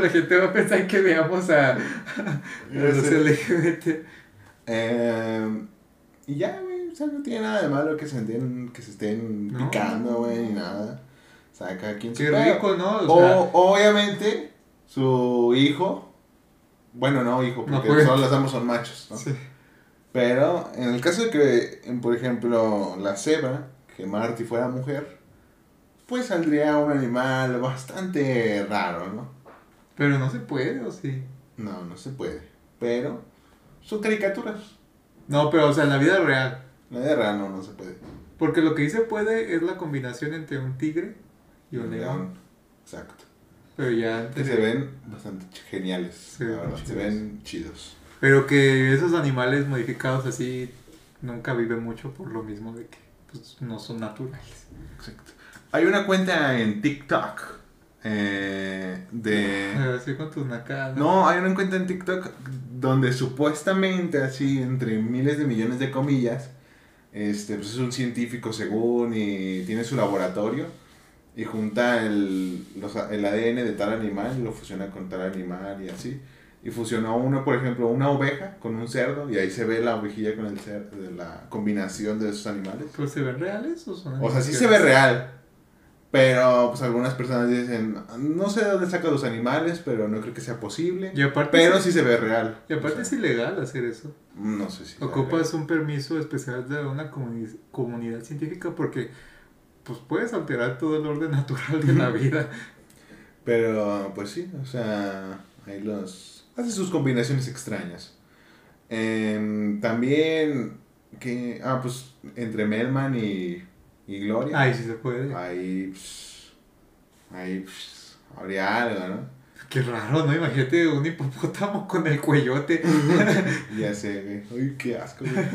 la gente va a pensar que veamos a, a los Sí. LGBT. eh, y ya, güey. O sea, no tiene nada de malo que se estén, que se estén No. picando, güey, ni nada. O sea, cada quien Qué rico, ¿no? O sea, obviamente, su hijo. Bueno, no hijo, No porque puede. solo las ambos son machos, ¿no? sí. Pero en el caso de que, en, por ejemplo, la cebra, que Marty fuera mujer, pues saldría un animal bastante raro, ¿no? Pero no se puede, ¿o sí? No, no se puede. Pero son caricaturas. No, pero o sea, en la vida real. La de real no, no se puede. Porque lo que sí se puede es la combinación entre un tigre y un león. Exacto. Pero ya Que se ven bastante geniales, Sí, la verdad. Se ven chidos. Pero que esos animales modificados así nunca viven mucho por lo mismo de que pues, no son naturales. Exacto. Hay una cuenta en TikTok eh, de... [laughs] Así con tus nacadas. No, hay una cuenta en TikTok donde supuestamente, así, entre miles de millones de comillas, este, pues es un científico según y tiene su laboratorio y junta el, los- el ADN de tal animal y lo fusiona con tal animal y así. Y fusionó uno, por ejemplo, una oveja con un cerdo y ahí se ve la ovejilla con el cerdo, de la combinación de esos animales. ¿Pero se ven reales o son O sea, sí se ve real. Pero pues algunas personas dicen, no sé de dónde saca los animales, pero no creo que sea posible. Y aparte, Pero sí- sí se ve real. y aparte O es ilegal hacer eso. No sé si. Ocupas un permiso especial de una comuni- comunidad científica porque pues puedes alterar todo el orden [laughs] natural de la vida. Pero pues sí, o sea, ahí los. Hace sus combinaciones extrañas. Em, también. que Ah, pues entre Melman y, y Gloria. Ay, sí se puede. Ahí. pues, ahí. pues, habría algo, ¿no? Qué raro, ¿no? Imagínate un hipopótamo con el cuellote. [laughs] Ya sé, güey. Uy, qué asco, güey.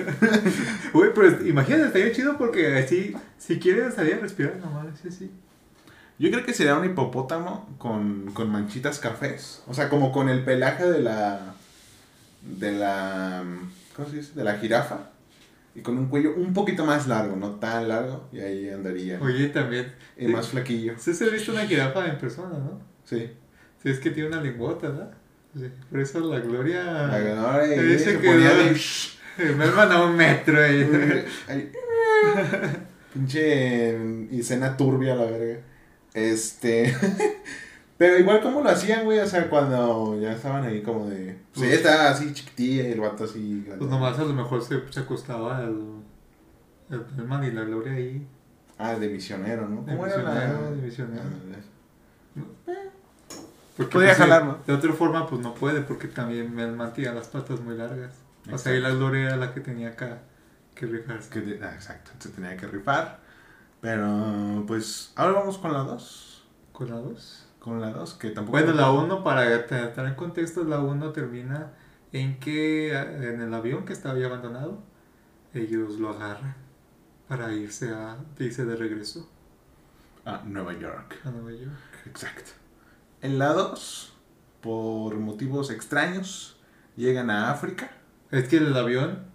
[laughs] Uy, pero imagínate, estaría chido porque así, si quieres salir a respirar, nomás así, así. Yo creo que sería un hipopótamo con, con manchitas cafés. O sea, como con el pelaje de la. de la. ¿Cómo se dice? De la jirafa. Y con un cuello un poquito más largo, no tan largo. Y ahí andaría. Oye, también. Y más flaquillo. Sí, se ha visto una jirafa en persona, ¿no? Sí. Sí, es que tiene una lingüota, ¿no? Sí, por eso la gloria. La y Dice se de- Me han a un metro ahí. Ay. [laughs] Pinche escena turbia la verga. Este. [laughs] Pero igual como lo hacían, güey, o sea, cuando ya estaban ahí como de. Pues ella estaba así chiquitilla y el vato así. grande. Pues nomás a lo mejor se, se acostaba el, el Pelman y la gloria ahí. Ah, de misionero, ¿no? De ¿Cómo era la- misionero, de misionero. Porque, Podría pues, jalar, ¿no? De otra forma, pues no puede, porque también Melman tenía las patas muy largas. O sea, y la gloria era la que tenía acá que rifarse. Que de- ah, exacto, se tenía que rifar. Pero, pues, ahora vamos con la 2. ¿Con la 2? Con la 2, que tampoco. Bueno, la 1, para estar en contexto, la 1 termina en que eh, en el avión que estaba ya abandonado, ellos lo agarran para irse a irse de regreso Ah, Nueva York. a Nueva York. Exacto. En la 2, por motivos extraños, llegan a África. Es que el avión,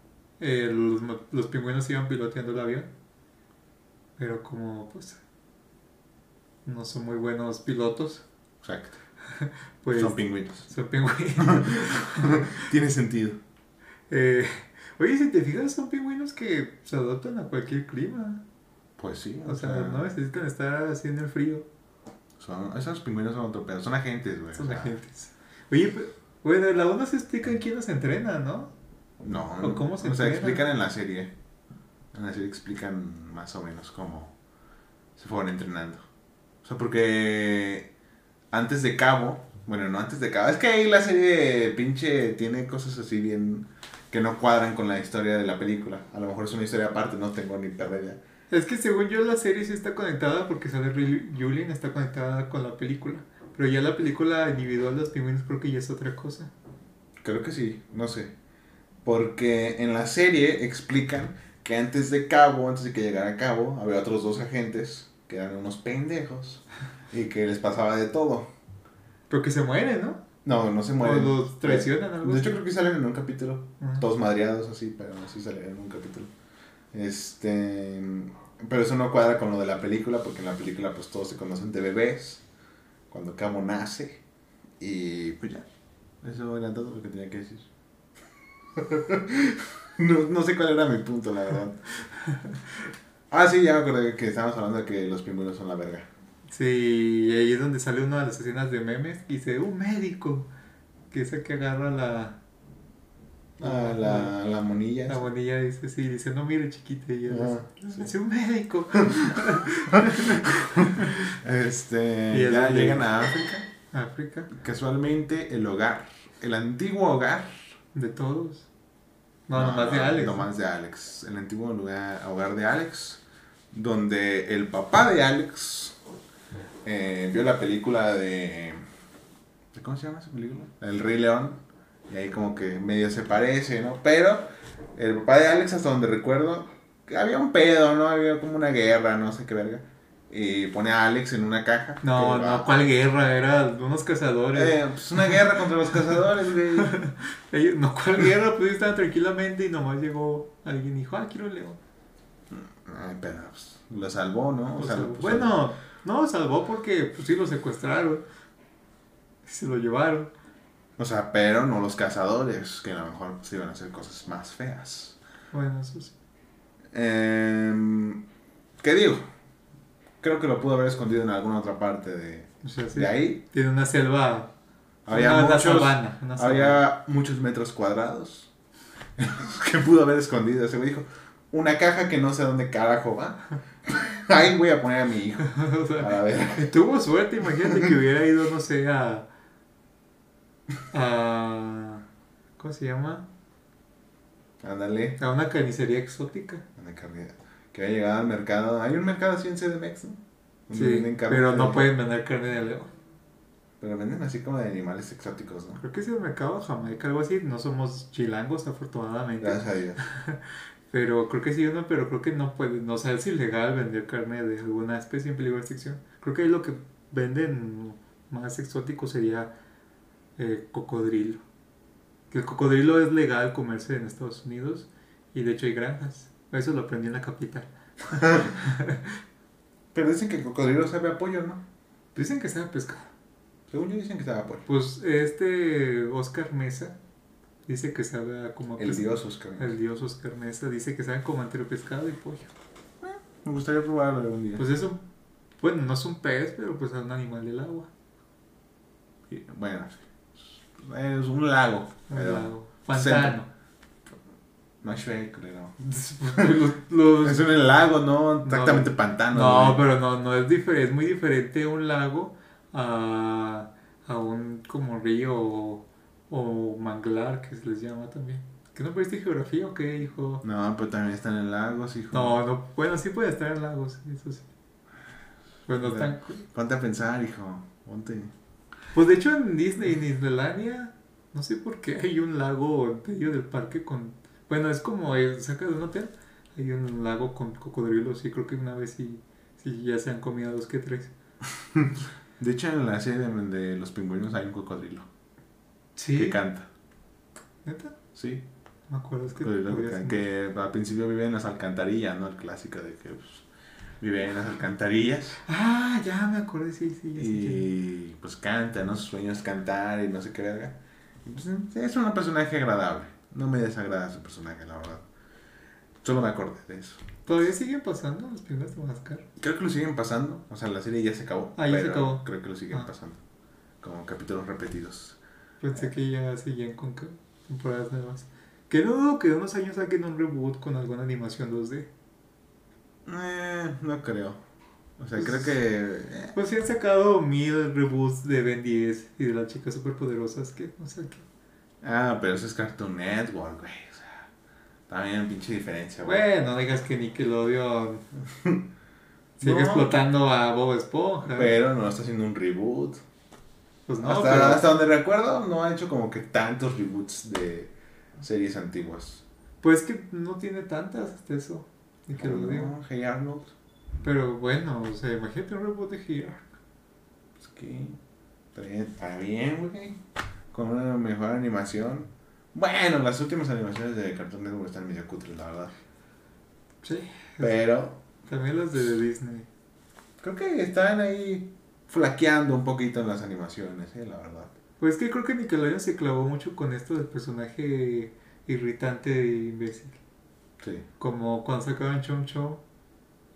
eh, los, los pingüinos iban piloteando el avión, pero como pues no son muy buenos pilotos, Exacto. [laughs] pues Son pingüinos. son pingüinos. [laughs] Tiene sentido. Eh, oye, si te fijas, son pingüinos que se adaptan a cualquier clima. Pues sí. O sea, no necesitan estar haciendo el frío. Son, esos pingüinos son otro pedo. Son agentes, güey. Son o sea, agentes. Oye, bueno, en la onda se explica en quién los entrena, ¿no? No, ¿O cómo se o sea, explican en la serie. En la serie explican más o menos cómo se fueron entrenando. O sea, porque antes de Cabo, bueno, no antes de Cabo, es que ahí la serie pinche tiene cosas así bien que no cuadran con la historia de la película. A lo mejor es una historia aparte, no tengo ni perra idea. Es que según yo la serie sí está conectada porque sale Julien, está conectada con la película. Pero ya la película individual de los pingüinos creo que ya es otra cosa. Creo que sí, no sé. Porque en la serie explican que antes de Cabo, antes de que llegara Cabo, había otros dos agentes que eran unos pendejos y que les pasaba de todo. Pero que se mueren, ¿no? No, no se O mueren. los traicionan, algo De hecho, creo que salen en un capítulo. Todos madreados así, pero sí salen en un capítulo. Este. Pero eso no cuadra con lo de la película, porque en la película, pues todos se conocen de bebés. Cuando Cabo nace. Y pues ya. Eso era todo lo que tenía que decir. [laughs] no, no sé cuál era mi punto, la verdad. [laughs] Ah, sí, ya me acordé que estábamos hablando de que los pingüinos son la verga. Sí, y ahí es donde sale una de las escenas de memes y dice, un médico. Que es el que agarra la... Ah, la, la monilla. La bonilla dice, sí, dice, no mire chiquita. Y ella Ah, dice, sí. "Es un médico. [laughs] Este. Y ya llegan a África. África, Casualmente, el hogar. El antiguo hogar. de todos. No, nomás de Alex. Nomás de Alex. El antiguo lugar, hogar de Alex. Donde el papá de Alex eh, vio la película de. ¿de ¿Cómo se llama esa película? El Rey León. Y ahí como que medio se parece, ¿no? Pero el papá de Alex, hasta donde recuerdo, había un pedo, ¿no? Había como una guerra, no sé qué verga. Y pone a Alex en una caja. No, que va- no, ¿cuál guerra? Era unos cazadores. Eh, pues una guerra contra los cazadores, güey. [laughs] No, ¿cuál guerra? Pues estaban tranquilamente y nomás llegó alguien y dijo, ah, quiero un león. Ay, pero pues, lo salvó, ¿no? O Lo sea, pues, bueno, no lo salvó porque pues sí lo secuestraron. Se lo llevaron. O sea, pero no los cazadores, que a lo mejor pues, iban a hacer cosas más feas. Bueno, eso sí. Em, ¿Qué digo? Creo que lo pudo haber escondido en alguna otra parte de, O sea, sí. de ahí. Tiene una selva. Había una, una muchos, sabana. Una sabana. había muchos metros cuadrados [laughs] que pudo haber escondido. Ese güey dijo, una caja que no sé dónde carajo va. [laughs] Ahí voy a poner a mi hijo. [laughs] O sea, A ver. Tuvo suerte, imagínate que hubiera ido, no sé, a. a ¿Cómo se llama? Ándale. A una carnicería exótica. Una carne- Que haya llegado al mercado. Hay un mercado así en CDMX, ¿no? Sí, venden carne pero no pueden vender carne de león. Pero venden así como de animales exóticos, ¿no? Creo que es el mercado de Jamaica, algo así. No somos chilangos, afortunadamente. Gracias a Dios. [laughs] Pero creo que sí, uno, pero creo que no puede, no o sea, es ilegal vender carne de alguna especie en peligro de extinción. Creo que ahí lo que venden más exótico sería eh, cocodrilo. Que el cocodrilo es legal comerse en Estados Unidos y de hecho hay granjas. Eso lo aprendí en la capital. [laughs] Pero dicen que el cocodrilo sabe a pollo, ¿no? Dicen que sabe a pescado. Según yo dicen que sabe a pollo. Pues este Oscar Mesa dice que sabe a como a El pescado. dios Oscar. El dios Oscar Mesa dice que sabe como entre pescado y pollo. Me gustaría probarlo algún día. Pues eso, bueno, no es un pez, pero pues es un animal del agua. Y, bueno, es un lago. Un lago. Pantano. No es Shrek, creo. [laughs] Los- Es un lago, no exactamente pantano. no, güey. pero no, no es diferente, es muy diferente un lago a, a un como río o, o manglar que se les llama también. ¿Que no aprendiste geografía o qué, hijo? No, pero también están en lagos, hijo. No, no, bueno, sí puede estar en lagos, eso sí. Pues no están... Ponte a pensar, hijo. Ponte. Pues de hecho en Disney, en Islandia, no sé por qué hay un lago en medio del parque con... Bueno, es como cerca de un hotel, hay un lago con cocodrilos y creo que una vez sí, sí ya se han comido dos que tres. [laughs] De hecho, en la serie de, de los pingüinos hay un cocodrilo Sí. que canta. ¿Neta? Sí. Me acuerdo, es que... Cocodrilo que, que al principio vive en las alcantarillas, ¿no? El clásico de que pues, vive en las alcantarillas. Ah, ya me acordé, sí, sí. ya. Y pues canta, ¿no? Su sueño es cantar y no sé qué verga. Pues, es un personaje agradable. No me desagrada su personaje, la verdad. Solo me acordé de eso. ¿Todavía siguen pasando los primeros de Madagascar? Creo que lo siguen pasando. O sea, la serie ya se acabó. Ah, ya se acabó. Creo que lo siguen Ah. pasando. Como capítulos repetidos. Pensé que ya seguían con temporadas nuevas. Que no dudo que de unos años saquen un reboot con alguna animación 2D. Eh, no creo. O sea, Pues- creo que. eh, Pues sí han sacado mil reboots de Ben 10 y de las chicas superpoderosas que no sé qué. Ah, pero eso es Cartoon Network, güey. O sea, también pinche diferencia, güey. Bueno, no digas que Nickelodeon [laughs] sigue No. explotando a Bob Esponja. Pero no está haciendo un reboot. Pues no, hasta, pero- hasta donde recuerdo, no ha hecho como que tantos reboots de series antiguas. Pues que no tiene tantas hasta eso. Nickelodeon. No, Hey Arnold. Pero bueno, o sea, imagínate un reboot de Here. Pues que. Está bien, está bien, güey. Con una mejor animación. Bueno, las últimas animaciones de Cartoon Network están medio cutres, la verdad. Sí. Pero También las de Disney. creo que están ahí flaqueando un poquito en las animaciones, eh, la verdad. Pues que creo que Nickelodeon se clavó mucho con esto del personaje irritante e imbécil. Sí. Como cuando sacaban Chom Chom.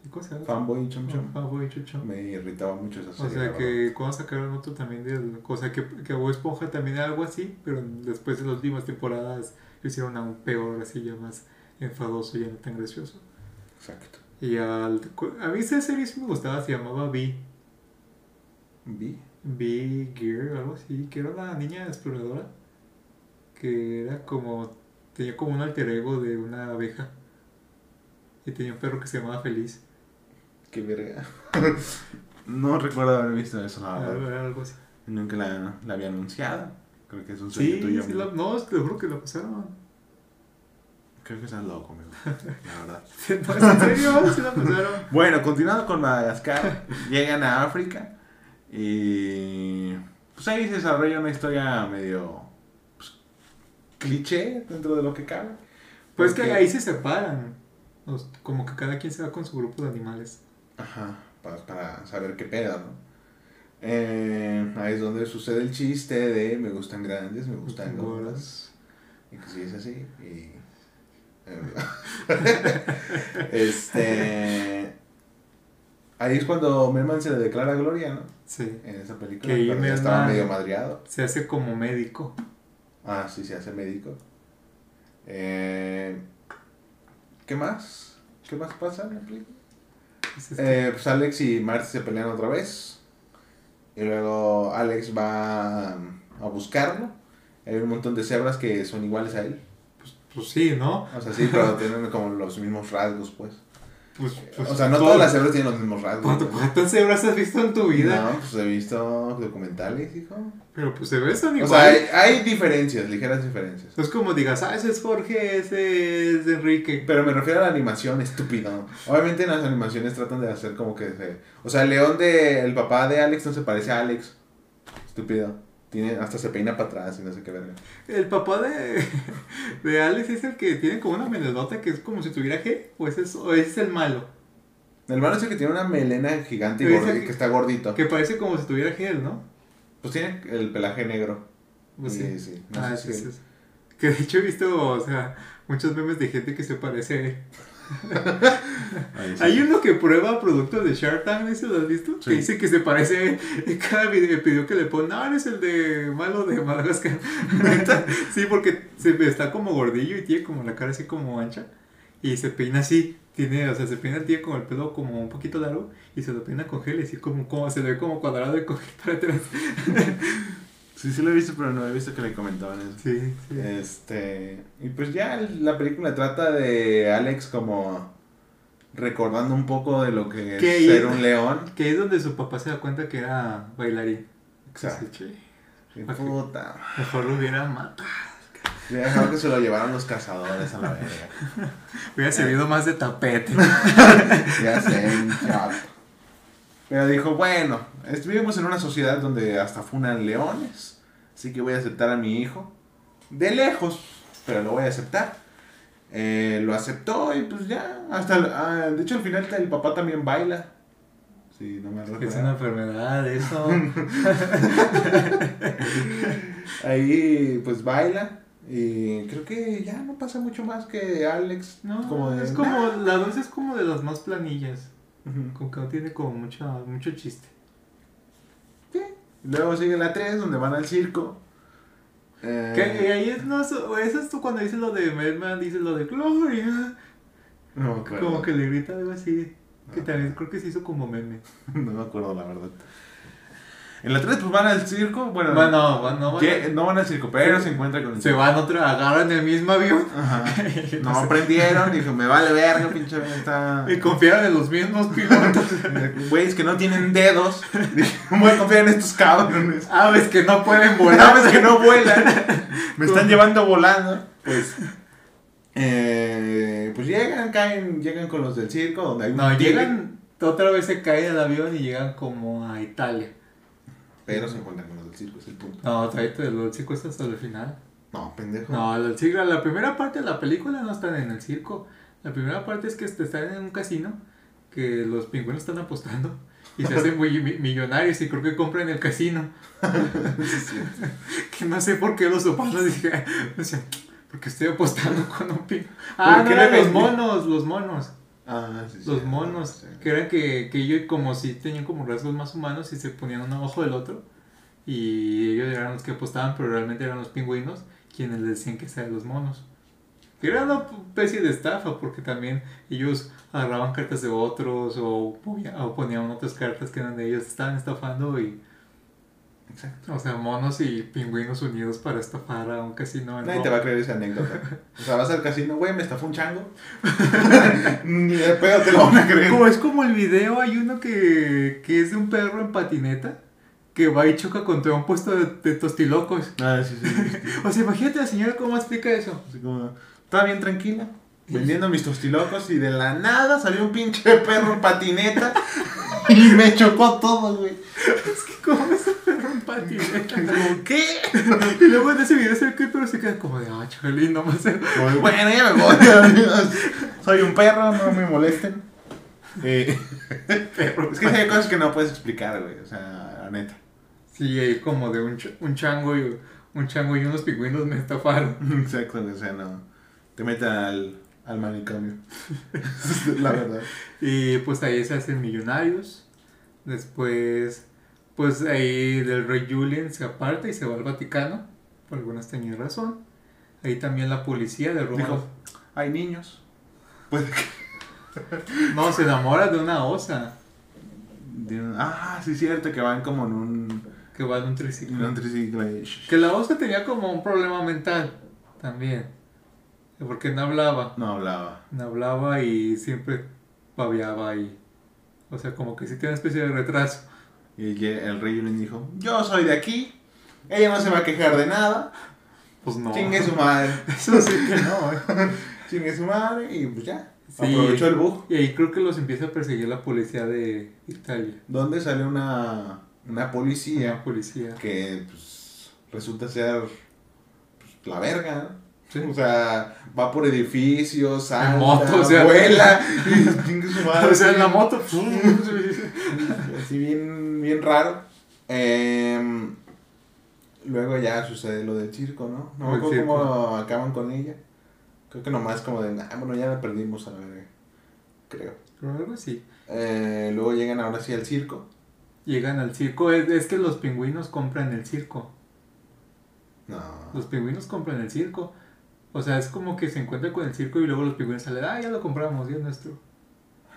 ¿Y ¿Cómo se llama? Fanboy y Chom Chom. Fanboy y Chom Chom. Me irritaba mucho esa O serie. sea la verdad. que cuando sacaron otro también de o sea que, que Bob Esponja también era algo así, pero después de las últimas temporadas lo hicieron aún peor, así ya más enfadoso, ya no tan gracioso. Exacto. Y al, a mí esa serie sí me gustaba, se llamaba B. B Gear, algo así, que era una niña exploradora, que era como, tenía como un alter ego de una abeja. Y tenía un perro que se llamaba Feliz. Qué verga. [laughs] no recuerdo haber visto eso, la verdad. Era algo así. Nunca la, la había anunciado. Creo que es un sueño Sí, tuyo. sí la- no, te juro que lo pasaron. Creo que estás loco, amigo. [laughs] La verdad. [laughs] ¿En serio? ¿Sí la pasaron? Bueno, continuando con Madagascar, llegan a África y pues ahí se desarrolla una historia medio pues, cliché dentro de lo que cabe. Pues que ahí se separan. Los- como que cada quien se va con su grupo de animales. Ajá, para, para saber qué pedo, ¿no? Eh, ahí es donde sucede el chiste de me gustan grandes, me gustan gordas. Y que sí es así. Y. [laughs] este. Ahí es cuando Merman se le declara gloria, ¿no? Sí. En esa película. Que Merman- estaba medio madreado. Se hace como médico. Ah, sí, se hace médico. Eh, ¿Qué más? ¿Qué más pasa en la película? Es este- Eh, pues Alex y Marty se pelean otra vez. Y luego Alex va a buscarlo. Hay un montón de cebras que son iguales a él. pues sí, ¿no? O sea, sí, pero [laughs] tienen como los mismos rasgos, pues. Pues, pues, o sea, no ¿cu- todas las cebras tienen los mismos rasgos. ¿cuánto- güey. ¿Cuántas cebras has visto en tu vida? No, pues he visto documentales, hijo. Pero pues se son O igual. sea, hay, hay diferencias, ligeras diferencias. Es como digas, ah, ese es Jorge, ese es Enrique. Pero me refiero a la animación, estúpido. Obviamente en las animaciones tratan de hacer como que se... O sea, el león de... El papá de Alex no se parece a Alex. Estúpido. Tiene, hasta se peina para atrás y no sé qué verga. El papá de, [laughs] de Alex es el que tiene como una melodota que es como si tuviera G, o ese es, o ese es el malo. El malo es el que tiene una melena gigante y Pero ese gordi- que- que está gordito. Que parece como si tuviera gel, ¿no? Pues tiene el pelaje negro. Pues sí, sí. No ah, sé si-. Que de hecho he visto, o sea, muchos memes de gente que se parece. Ahí sí. Hay uno que prueba productos de Shark Tank, ¿ese lo has visto? Sí. Que dice que se parece [laughs] cada video pidió que le pongan, no, eres el de malo de Madagascar. [laughs] sí, porque se, está como gordillo y tiene como la cara así como ancha. Y se peina así. Tiene, o sea, se peina el tío con el pelo como un poquito largo y se lo peina con gel y así como, como se le ve como cuadrado y con gel para atrás. [laughs] Sí, sí lo he visto, pero no he visto que le comentaban eso. Sí, sí. Este. Y pues ya la película trata de Alex como recordando un poco de lo que es ser un león. Que es donde su papá se da cuenta que era bailarín. Exacto. Sí, puta. Mejor lo hubiera matado. Ya dejaron que se lo llevaron los cazadores a la verga. [laughs] Hubiera servido más de tapete. [laughs] Ya sé, chato. Pero dijo, bueno, vivimos en una sociedad donde hasta funan leones, así que voy a aceptar a mi hijo. De lejos, pero lo voy a aceptar. Eh, lo aceptó y pues ya, hasta, el- ah, de hecho al final el papá también baila. Sí, no me Es una enfermedad, eso. [laughs] Ahí pues baila y creo que ya no pasa mucho más que Alex. No, como de, es como, "Nah". la dos es como de las más planillas. Ujú. Como que no tiene como mucho, mucho chiste. Luego sigue la 3 donde van al circo. Eh, Que y ahí es, no, eso es tú cuando dices lo de Melman, dices lo de Gloria. No me acuerdo. Como que le grita algo así. Que Ah. también creo que se hizo como meme. [laughs] No me acuerdo, la verdad. En la 3 pues van al circo. Bueno, Bueno, no, van, no al circo, pero se encuentran con el se van otra, agarran el mismo avión. Ajá. [laughs] No aprendieron, dijo, me vale verga, pinche está. Y confiaron en los mismos pilotos. [laughs] Güeyes que no tienen dedos. [laughs] Voy a confiar en estos cabrones. Aves que no pueden volar. Aves que no vuelan. Me están llevando volando. Pues. eh, pues llegan, caen, llegan con los del circo, donde hay No, llegan, otra vez se cae el avión y llegan como a Italia. Pero se encuentran con los del circo, es el punto. No, tráete el circo está hasta el final. No, pendejo. No, el circo, la primera parte de la película no están en el circo. La primera parte es que están en un casino que los pingüinos están apostando y se hacen muy mi- millonarios y creo que compran el casino. [laughs] que no sé por qué los sopanos dije, [laughs] o sea, porque estoy apostando con un pingüino. Ah, ¿Por no eran los monos, los monos. Ah, sí, sí. Los monos, Sí. que eran que, que ellos como si tenían como rasgos más humanos y se ponían uno abajo del otro. Y ellos eran los que apostaban, pero realmente eran los pingüinos quienes les decían que sean los monos. Que era una especie de estafa, porque también ellos agarraban cartas de otros o, o ponían otras cartas que eran de ellos. Estaban estafando y, Exacto. o sea, monos y pingüinos unidos para estafar a un casino. en Nadie te va a creer esa anécdota. O sea, vas al casino, güey, me estafó un chango. [laughs] Ni de pedo te lo van a creer. Como es como el video, hay uno que, que es de un perro en patineta que va y choca contra un puesto de, de tostilocos. Ah, sí, sí. sí. [laughs] O sea, imagínate la señora cómo explica eso. Así como, estaba bien tranquila, vendiendo mis tostilocos y de la nada salió un pinche perro en patineta [laughs] y me chocó todo, güey. Es que cómo es [laughs] ¿qué? y luego en ese video se perro se queda como de, ah, chalín, no más. Bueno, ya me voy. Soy un perro, no me molesten. Eh, es que hay cosas que no puedes explicar, güey. O sea, la neta. Sí, ahí como de un, ch- un chango y un chango y unos pingüinos me estafaron. [laughs] Exacto, o sea, no. Te meten al, al manicomio. [laughs] la verdad. Y pues ahí se hacen millonarios. Después, pues ahí del rey Julian se aparta y se va al Vaticano. Por alguna extraña razón. Ahí también la policía de Roma. Dijo, hay niños. Puede que. [laughs] No, se enamora de una osa de un- Ah, sí, es cierto, que van como en un. que va en un En triciclo. un triciclo ahí. Que la osa tenía como un problema mental también. Porque no hablaba. No hablaba. No hablaba y siempre babeaba y... O sea, como que sí tiene una especie de retraso. Y el, rey Julien dijo, yo soy de aquí, ella no se va a quejar de nada, Pues no. chingue su madre, [laughs] Eso sí que no, ¿eh? [laughs] chingue su madre y pues ya. Sí. Aprovechó el bug. Y ahí creo que los empieza a perseguir la policía de Italia. Donde sale una, una policía La policía. que pues, resulta ser pues, la verga, ¿no? O sea, va por edificios, salta, moto, o sea, vuela, [laughs] y su madre. O sea, en la moto. Así bien, bien raro. Em, luego ya sucede lo del circo, ¿no? No me acuerdo cómo acaban con ella. Creo que nomás como de, ah, bueno, ya la perdimos a la verga. Creo. Pero algo así. Eh, luego llegan ahora sí al circo. Llegan al circo. Es, es que los pingüinos compran el circo. No. Los pingüinos compran el circo. O sea, es como que se encuentran con el circo y luego los pingüinos salen, ah, ya lo compramos, ya es nuestro.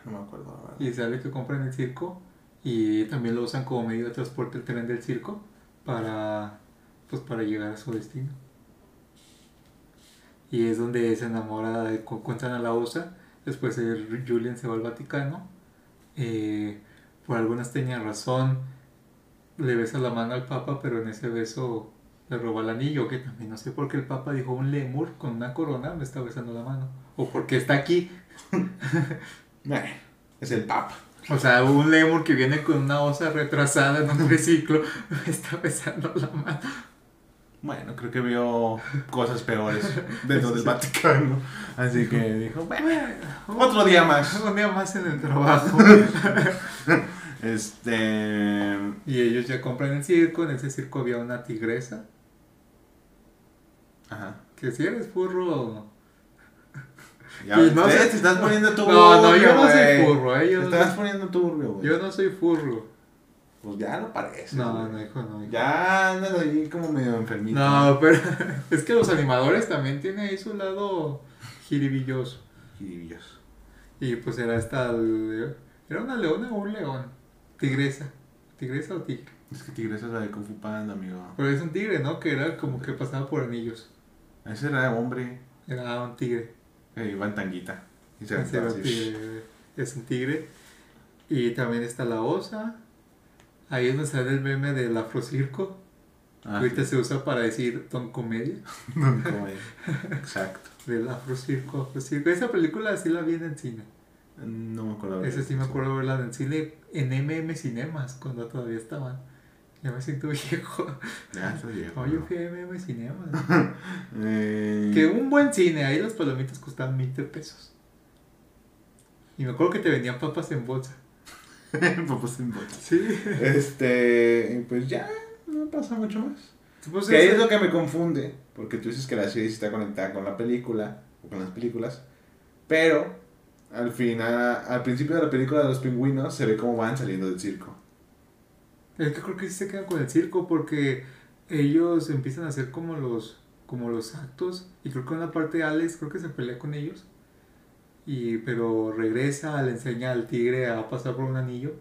No me acuerdo, la. Y sale que compran el circo y también lo usan como medio de transporte el tren del circo para, pues, para llegar a su destino. Y es donde se enamora, cuentan a la osa. Después el Julian se va al Vaticano. Eh, por alguna extraña razón le besa la mano al Papa, pero en ese beso le roba el anillo. Que también no sé por qué el Papa dijo un lemur con una corona me está besando la mano. O porque está aquí. [laughs] Es el papa. O sea, un lemur que viene con una osa retrasada en un [laughs] triciclo [laughs] está besando la mano. Bueno, creo que vio cosas peores dentro [laughs] del Vaticano. Así que dijo, bueno, otro día más. Un día más en el trabajo. Este. Y ellos ya compran el circo. En ese circo había una tigresa. Ajá. Que si eres furro. Ya, no sé- te estás poniendo turbio. No, no, yo no soy furro, eh, yo Te no estás soy- poniendo turbio, güey. Yo no soy furro. Pues ya lo parece. No, no, hijo, no. hijo. Ya andas ahí como medio enfermito. No, pero [laughs] es que los animadores también tienen ahí su lado jiribilloso. Jiribillos. Y pues era esta. ¿Era una leona o un león? Tigresa. ¿Tigresa o tigre? Es que Tigresa es la de Kung Fu Panda, amigo. Pero es un tigre, ¿no? Que era como que pasaba por anillos. Ese era hombre Era un tigre. Iba en tanguita. Y se [laughs] así. tigre. Es un tigre. Y también está la osa. Ahí es donde sale el meme del afrocirco. Ah, ahorita se usa para decir ton comedia. [laughs] como ahí. Exacto. [laughs] Del afrocirco, afrocirco. Esa película sí la vi en el cine. No me acuerdo. Esa sí me acuerdo verla en el cine en MM Cinemas cuando todavía estaban. Ya me siento [laughs] viejo. Ya está viejo. No, yo fui a MM Cinemas. [laughs] Eh, Que un buen cine, ahí las palomitas costaban 20 pesos. Y me acuerdo que te vendían papas en bolsa. [laughs] Papas en botas. Sí. Este, pues ya, no pasa mucho más. Pues Que ahí es lo que me confunde, porque tú dices que la serie está conectada con la película, o con las películas, pero al final, al principio de la película de los pingüinos se ve cómo van saliendo del circo. Es que creo que sí se quedan con el circo porque ellos empiezan a hacer como los como los actos y creo que una parte de Alex creo que se pelea con ellos y pero regresa le enseña al tigre a pasar por un anillo.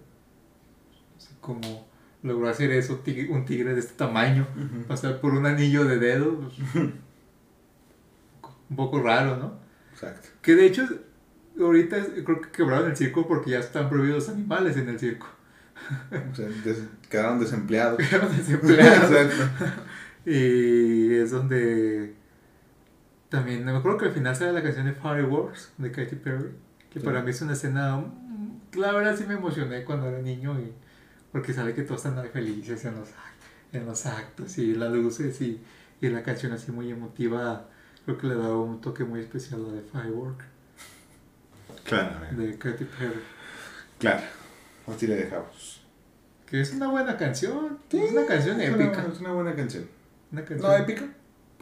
No sé cómo logró hacer eso un tigre de este tamaño pasar por un anillo de dedo pues, un poco raro no Exacto. que de hecho ahorita creo que quebraron el circo porque ya están prohibidos los animales en el circo O sea, des- quedaron desempleados. [laughs] quedaron desempleados. Y es donde también me acuerdo que al final sale la canción de Fireworks de Katy Perry, que Sí. para mí es una escena, mm, la verdad sí me emocioné cuando era niño y porque sale que todos están felices en los, en los actos y las luces y, y la canción así muy emotiva, creo que le da un toque muy especial a la de Fireworks Claro, de Katy Perry. claro. Así le dejamos. Que es una buena canción, es una canción Es una- épica. Es una buena canción. Una canción. No épica.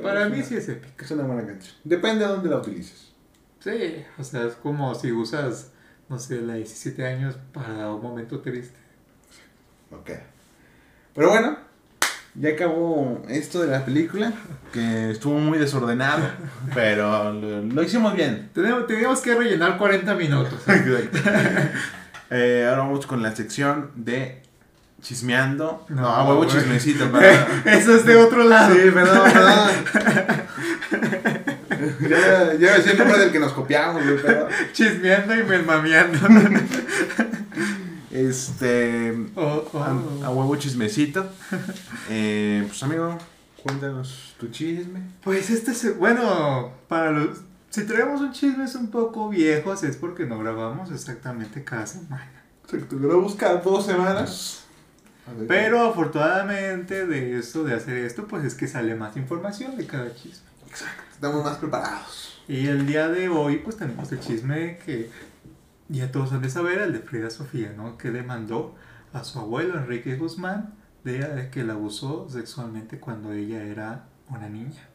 Para mí una- sí es épica. Es una buena canción. Depende de dónde la utilices. Sí, o sea, es como si usas, no sé, la 17 años para un momento triste. Ok. Pero bueno, ya acabó esto de la película, que estuvo muy desordenado, [laughs] pero lo, lo hicimos bien. Tenemos, teníamos que rellenar 40 minutos. [laughs] Eh, ahora vamos con la sección de chismeando. No, No, a huevo güey. chismecito, [laughs] perdón. Eso es de otro lado. Sí, perdón, perdón. ya, ya el nombre del que nos copiamos, güey, pero... Chismeando y mermameando. Este... Oh, oh. A, a huevo chismecito. Eh, pues amigo, cuéntanos tu chisme. Pues este es, bueno, para los, si traemos un chisme es un poco viejos es porque no grabamos exactamente cada semana. Exacto, grabamos cada dos semanas. Pero afortunadamente de esto, de hacer esto, pues es que sale más información de cada chisme. Exacto, estamos más preparados. Y el día de hoy pues tenemos el chisme que ya todos han de saber, el de Frida Sofía, ¿no? Que demandó a su abuelo Enrique Guzmán de que la abusó sexualmente cuando ella era una niña.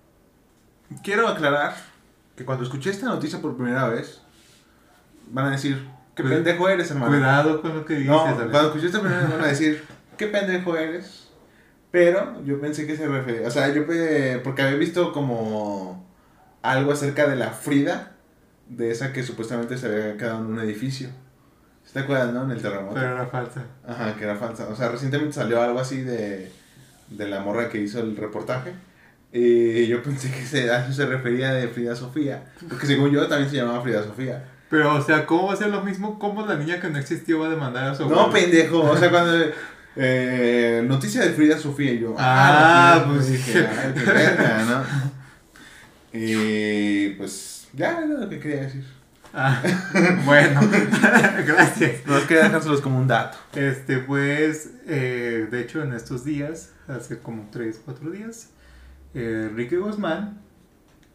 Quiero aclarar que cuando escuché esta noticia por primera vez, van a decir, qué pendejo eres, hermano. Cuidado con lo que dices. No, cuando escuché esta primera vez van a decir, qué pendejo eres. Pero yo pensé que se refería, o sea, yo porque había visto como algo acerca de la Frida, de esa que supuestamente se había quedado en un edificio. ¿Sí ¿Te acuerdas, no? En el terremoto. Pero era falsa. Ajá, que era falsa. O sea, recientemente salió algo así de, de la morra que hizo el reportaje. Y yo pensé que se, a eso se refería de Frida Sofía. Porque según yo también se llamaba Frida Sofía. Pero, o sea, ¿cómo va a ser lo mismo? ¿Cómo la niña que no existió va a demandar a su No, abuelo? pendejo. O sea, [laughs] cuando. Eh, noticia de Frida Sofía y yo. Ah, la Frida, pues. dije, ay, qué verga, ¿no? Y [laughs] pues. Ya era lo que quería decir. Ah, [laughs] bueno, gracias. No quería dejárselos como un dato. Este, pues, eh, de hecho, en estos días, hace como 3, 4 días, eh, Enrique Guzmán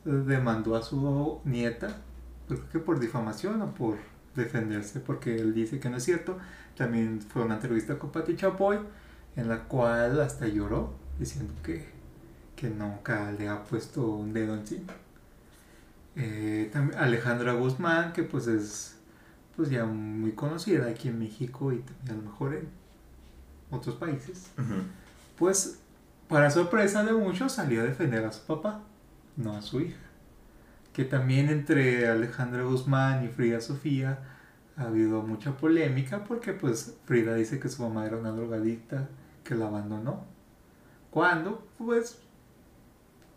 eh, demandó a su nieta, creo que por difamación o por defenderse, porque él dice que no es cierto. También fue una entrevista con Pati Chapoy, en la cual hasta lloró, diciendo que, que nunca le ha puesto un dedo encima. Eh, también Alejandra Guzmán, que pues es pues ya muy conocida aquí en México y también a lo mejor en otros países, pues para sorpresa de muchos salió a defender a su papá, no a su hija. Que también entre Alejandra Guzmán y Frida Sofía ha habido mucha polémica porque pues Frida dice que su mamá era una drogadicta que la abandonó. Cuando pues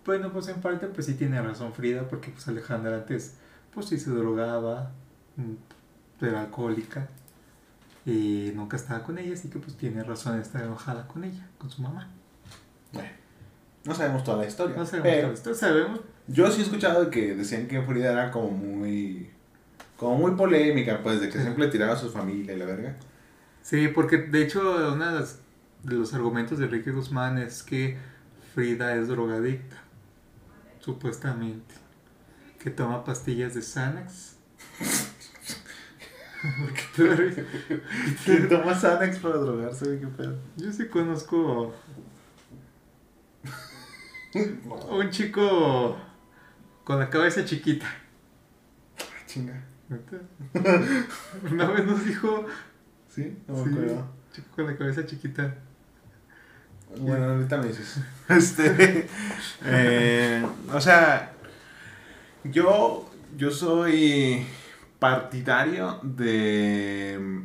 bueno pues en parte pues sí tiene razón Frida porque pues Alejandra antes pues sí se drogaba, mm, era alcohólica y nunca estaba con ella, así que pues tiene razón estar enojada con ella, con su mamá. Bueno, no sabemos toda la historia. No sabemos, pero esto sabemos yo sí he escuchado que decían que Frida era como muy. Como muy polémica, pues, de que siempre tiraba a su familia y la verga. Sí, porque de hecho uno de, las- de los argumentos de Enrique Guzmán es que Frida es drogadicta, supuestamente, que toma pastillas de Xanax. [laughs] ¿Quién toma Xanax para drogarse? ¿Qué pedo? Yo sí conozco [laughs] un chico con la cabeza chiquita. Chinga. [laughs] Una vez nos dijo, ¿Sí? No me Sí. acuerdo. chico con la cabeza chiquita. Bueno, ahorita me dices. [laughs] Este. eh, o sea, yo, yo soy partidario de.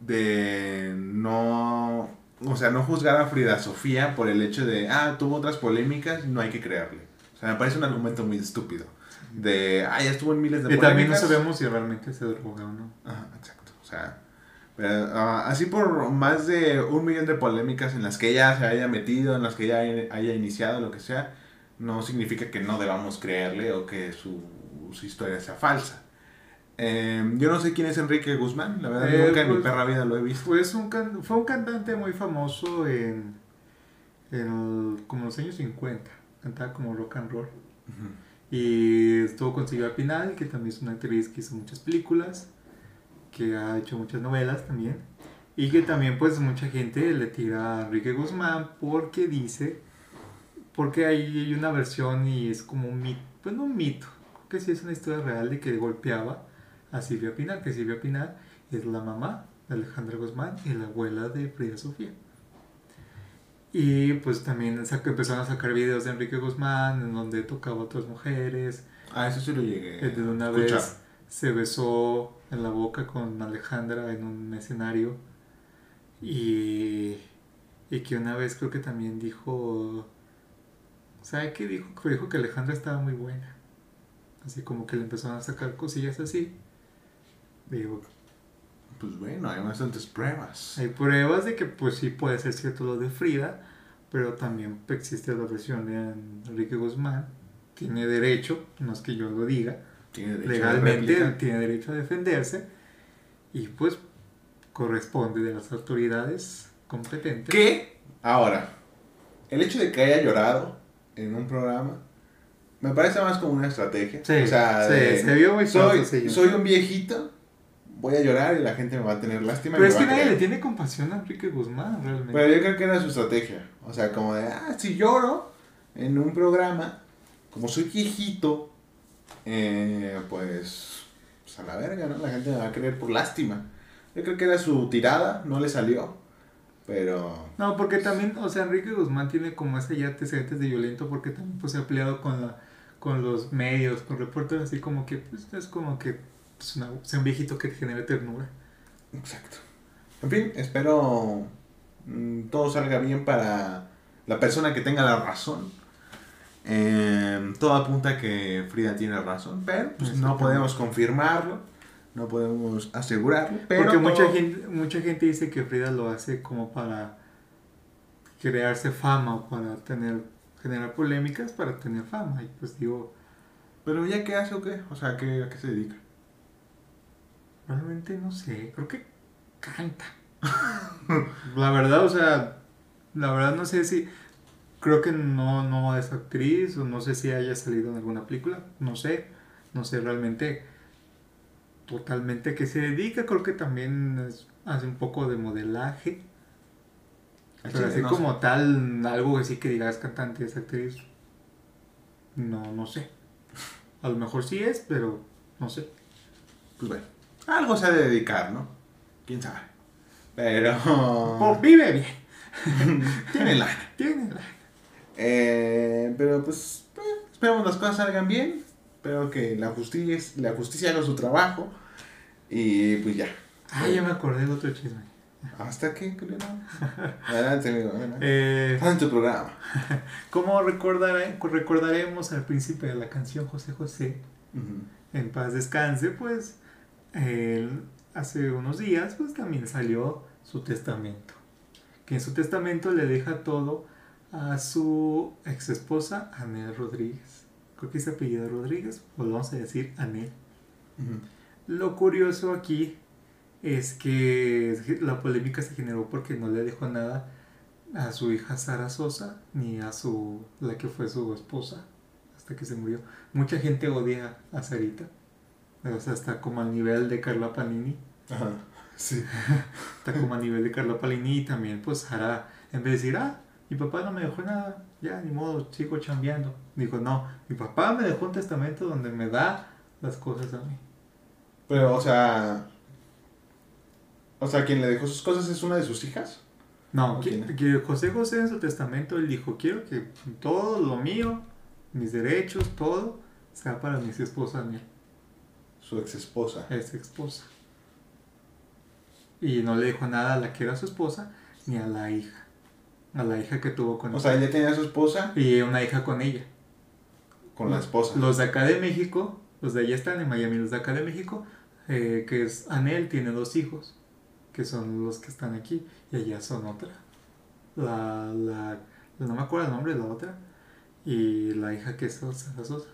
de no. O sea, no juzgar a Frida Sofía por el hecho de, ah, tuvo otras polémicas, no hay que creerle. O sea, me parece un argumento muy estúpido. De, ah, ya estuvo en miles de Y también no polémicas. sabemos si realmente se droga o no. Ajá, exacto. O sea, pero, ah, así por más de un millón de polémicas en las que ella se haya metido, en las que ella haya, haya iniciado, lo que sea, no significa que no debamos creerle o que su, su historia sea falsa. Eh, yo no sé quién es Enrique Guzmán, la verdad Eh, nunca en mi pues, perra vida lo he visto. Pues un can- fue un cantante muy famoso en, en el- como los años 50. Cantaba como rock and roll. Y estuvo con Silvia Pinal, que también es una actriz que hizo muchas películas, que ha hecho muchas novelas también. Y que también pues mucha gente le tira a Enrique Guzmán porque dice, porque hay, hay una versión y es como un mito, pues no un mito, creo que sí es una historia real de que golpeaba a Silvia Pinal, que Silvia Pinal es la mamá de Alejandra Guzmán y la abuela de Frida Sofía. Y pues también saca- empezaron a sacar videos de Enrique Guzmán en donde tocaba a otras mujeres. Ah, eso sí lo llegué. de una a escuchar. vez se besó en la boca con Alejandra en un escenario. Y, y que una vez creo que también dijo... ¿Sabe qué dijo? Dijo que Alejandra estaba muy buena. así como que le empezaron a sacar cosillas así. Digo, Pues bueno, hay bastantes pruebas. hay pruebas de que pues sí puede ser cierto lo de Frida, pero también existe la versión de Enrique Guzmán. Tiene derecho, no es que yo lo diga, Tiene a legalmente réplica. tiene derecho a defenderse y pues corresponde de las autoridades competentes. ¿Qué? Ahora, el hecho de que haya llorado en un programa me parece más como una estrategia. Sí, o sea, sí, de, se vio muy soy, soy un viejito, voy a llorar y la gente me va a tener lástima. Pero es que nadie le tiene compasión a Enrique Guzmán, realmente. Pero yo creo que era su estrategia. O sea, como de, ah, si lloro en un programa, como soy viejito, eh, pues, pues a la verga, ¿no? La gente me va a creer por lástima. Yo creo que era su tirada, no le salió. Pero, No, porque también, o sea, Enrique Guzmán tiene como ese ya antecedentes de violento porque también pues se ha peleado con la con los medios, con reporteros, así como que pues, es como que pues, una- sea un viejito que te genere ternura. exacto. En fin, espero mm, todo salga bien para la persona que tenga la razón. Eh, todo apunta a que Frida tiene razón, pero pues, no podemos confirmarlo, no podemos asegurarlo. Pero porque mucha gente, mucha gente dice que Frida lo hace como para crearse fama o para tener generar polémicas para tener fama. Y pues digo, Pero ya qué hace o qué? O sea, ¿qué, ¿a qué se dedica? Realmente no sé, creo que canta. [laughs] la verdad, o sea, la verdad no sé si creo que no no es actriz o no sé si haya salido en alguna película, no sé, no sé realmente totalmente qué se dedica, creo que también es- hace un poco de modelaje. Pero chile, así no como sé. tal, algo así que digas cantante, es actriz, no, no sé. A lo mejor sí es, pero no sé. Pues bueno, algo se ha de dedicar, ¿no? ¿Quién sabe? Pero... [laughs] Pues vive bien, [laughs] tiene la... tiene la- Eh, pero pues, eh, esperamos las cosas salgan bien. Espero que la justicia, la justicia haga su trabajo. Y pues ya. Ah, ya me acordé de otro chisme. ¿Hasta qué? Adelante, amigo. adelante. [laughs] Eh, en tu programa. como recordare- recordaremos al principio de la canción José José, Ujú. en paz descanse, pues él hace unos días pues también salió su testamento. Que en su testamento le deja todo a su ex esposa Anel Rodríguez. Creo que es apellido Rodríguez, o vamos a decir Anel. Lo curioso aquí es que la polémica se generó porque no le dejó nada a su hija Sara Sosa ni a su la que fue su esposa hasta que se murió. Mucha gente odia a Sarita. O sea, está como al nivel de Carla Panini. Ajá. Sí. [laughs] Está como al nivel de Carla Panini y también pues Sara, en vez de decir, ah, mi papá no me dejó nada, ya ni modo, sigo chambeando. Dijo, no, mi papá me dejó un testamento donde me da las cosas a mí. Pero, o sea. O sea, quien le dejó sus cosas es una de sus hijas. No, ¿O que, José José en su testamento él dijo, quiero que todo lo mío, mis derechos, todo, sea para mi esposa Daniel, Su ex esposa. ex esposa. Y no le dijo nada a la que era su esposa, ni a la hija. A la hija que tuvo con O sea, ella tenía a su esposa Y una hija con ella. con la esposa. Los de acá de México, los de allá están en Miami, los de acá de México, eh, que es Anel, tiene dos hijos, que son los que están aquí, y allá son otra. La, la, no me acuerdo el nombre de la otra, y la hija que es Sosa, la Sosa.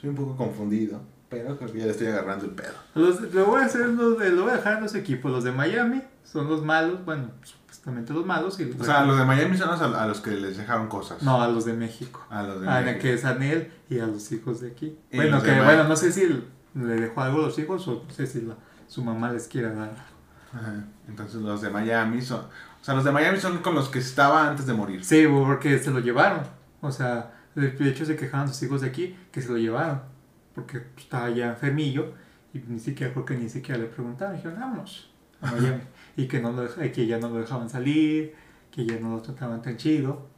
Soy un poco confundido. Pero creo que ya le estoy agarrando el pedo. Los, lo, voy a hacer, los de- lo voy a dejar en los equipos. Los de Miami son los malos, bueno, supuestamente los malos, y los O sea, los de Miami son los a, a los que les dejaron cosas. No, a los de México. A los de A la México. que es Anel y a los hijos de aquí. Y bueno, que bueno, no sé si le dejó algo a los hijos o no sé si la- su mamá les quiera dar. Ajá. Entonces los de Miami son... O sea, los de Miami son con los que estaba antes de morir. Sí, porque se lo llevaron. O sea, de hecho se quejaban sus hijos de aquí que se lo llevaron. Porque estaba ya enfermillo y ni siquiera, creo que ni siquiera le preguntaron. Dijeron, vámonos a [laughs] Miami. y que, no lo, que ya no lo dejaban salir, que ya no lo trataban tan chido.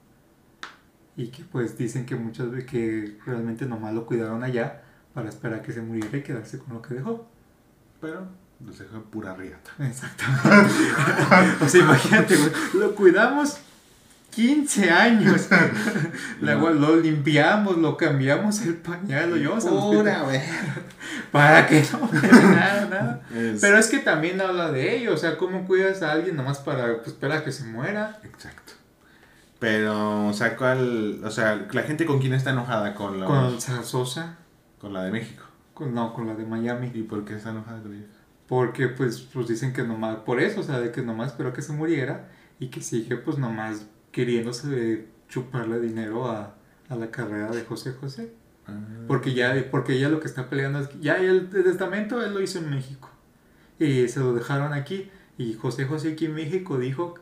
Y que pues dicen que muchas veces que realmente nomás lo cuidaron allá para esperar a que se muriera y quedarse con lo que dejó. Pero los dejó de pura riata. Exactamente. [laughs] o sea, imagínate, güey, lo cuidamos 15 años. [laughs] Luego lo limpiamos, lo cambiamos el pañal, lo llevamos. Pura, güey. Para que no nada, nada. Es- Pero es que también habla de ello, o sea, cómo cuidas a alguien nomás para pues, esperar a que se muera. Exacto. Pero, o sea, ¿cuál? O sea, la gente con quién está enojada con la, Con Sosa, con la de México. con, no, con la de Miami. ¿Y por qué está enojada con ellos? Porque pues, pues dicen que nomás, por eso, o sea, de que nomás esperó que se muriera y que sigue pues nomás queriéndose chuparle dinero a, a la carrera de José José. Ah. Porque ya, porque ella lo que está peleando es que ya el, testamento él lo hizo en México. Y se lo dejaron aquí. Y José José aquí en México dijo,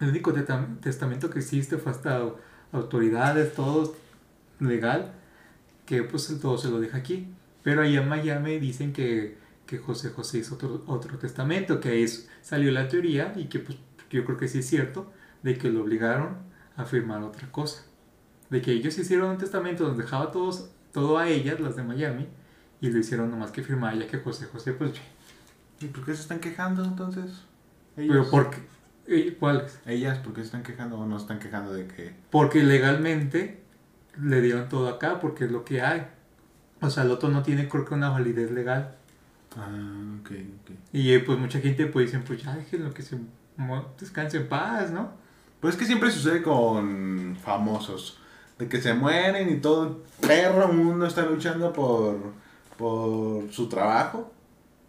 el único testamento que existe fue hasta autoridades, todo legal, que pues todo se lo deja aquí. Pero allá en Miami dicen que, que José José hizo otro, otro testamento, que ahí salió la teoría y que pues yo creo que sí es cierto, de que lo obligaron a firmar otra cosa de que ellos hicieron un testamento donde dejaba todos, todo a ellas, las de Miami, y lo hicieron nomás que firmar ya que José José, pues, ¿Y por qué se están quejando entonces? pero Ellos. ¿por qué? Eh, ¿Cuáles? Ellas, ¿por qué se están quejando o no se están quejando de que... Porque legalmente le dieron todo acá, porque es lo que hay. O sea, el otro no tiene, creo que, una validez legal. Ah, ok, ok. Y eh, pues mucha gente pues dicen, pues ya déjenlo que se descanse en paz, ¿no? Pues es que siempre sucede con famosos. De que se mueren y todo el perro mundo está luchando por, por su trabajo.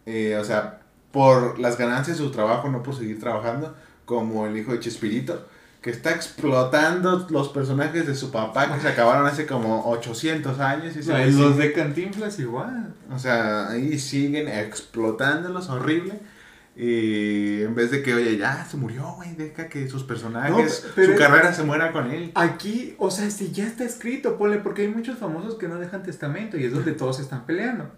Eh, o sea, por las ganancias de su trabajo, no por seguir trabajando. Como el hijo de Chespirito. Que está explotando los personajes de su papá que se acabaron hace como 800 años. Y se los de Cantinflas igual. O sea, ahí siguen explotándolos horrible. Y en vez de que, oye, ya se murió, güey, deja que sus personajes, No, su carrera se muera con él. Aquí, o sea, si ya está escrito, ponle, porque hay muchos famosos que no dejan testamento y es donde todos se están peleando.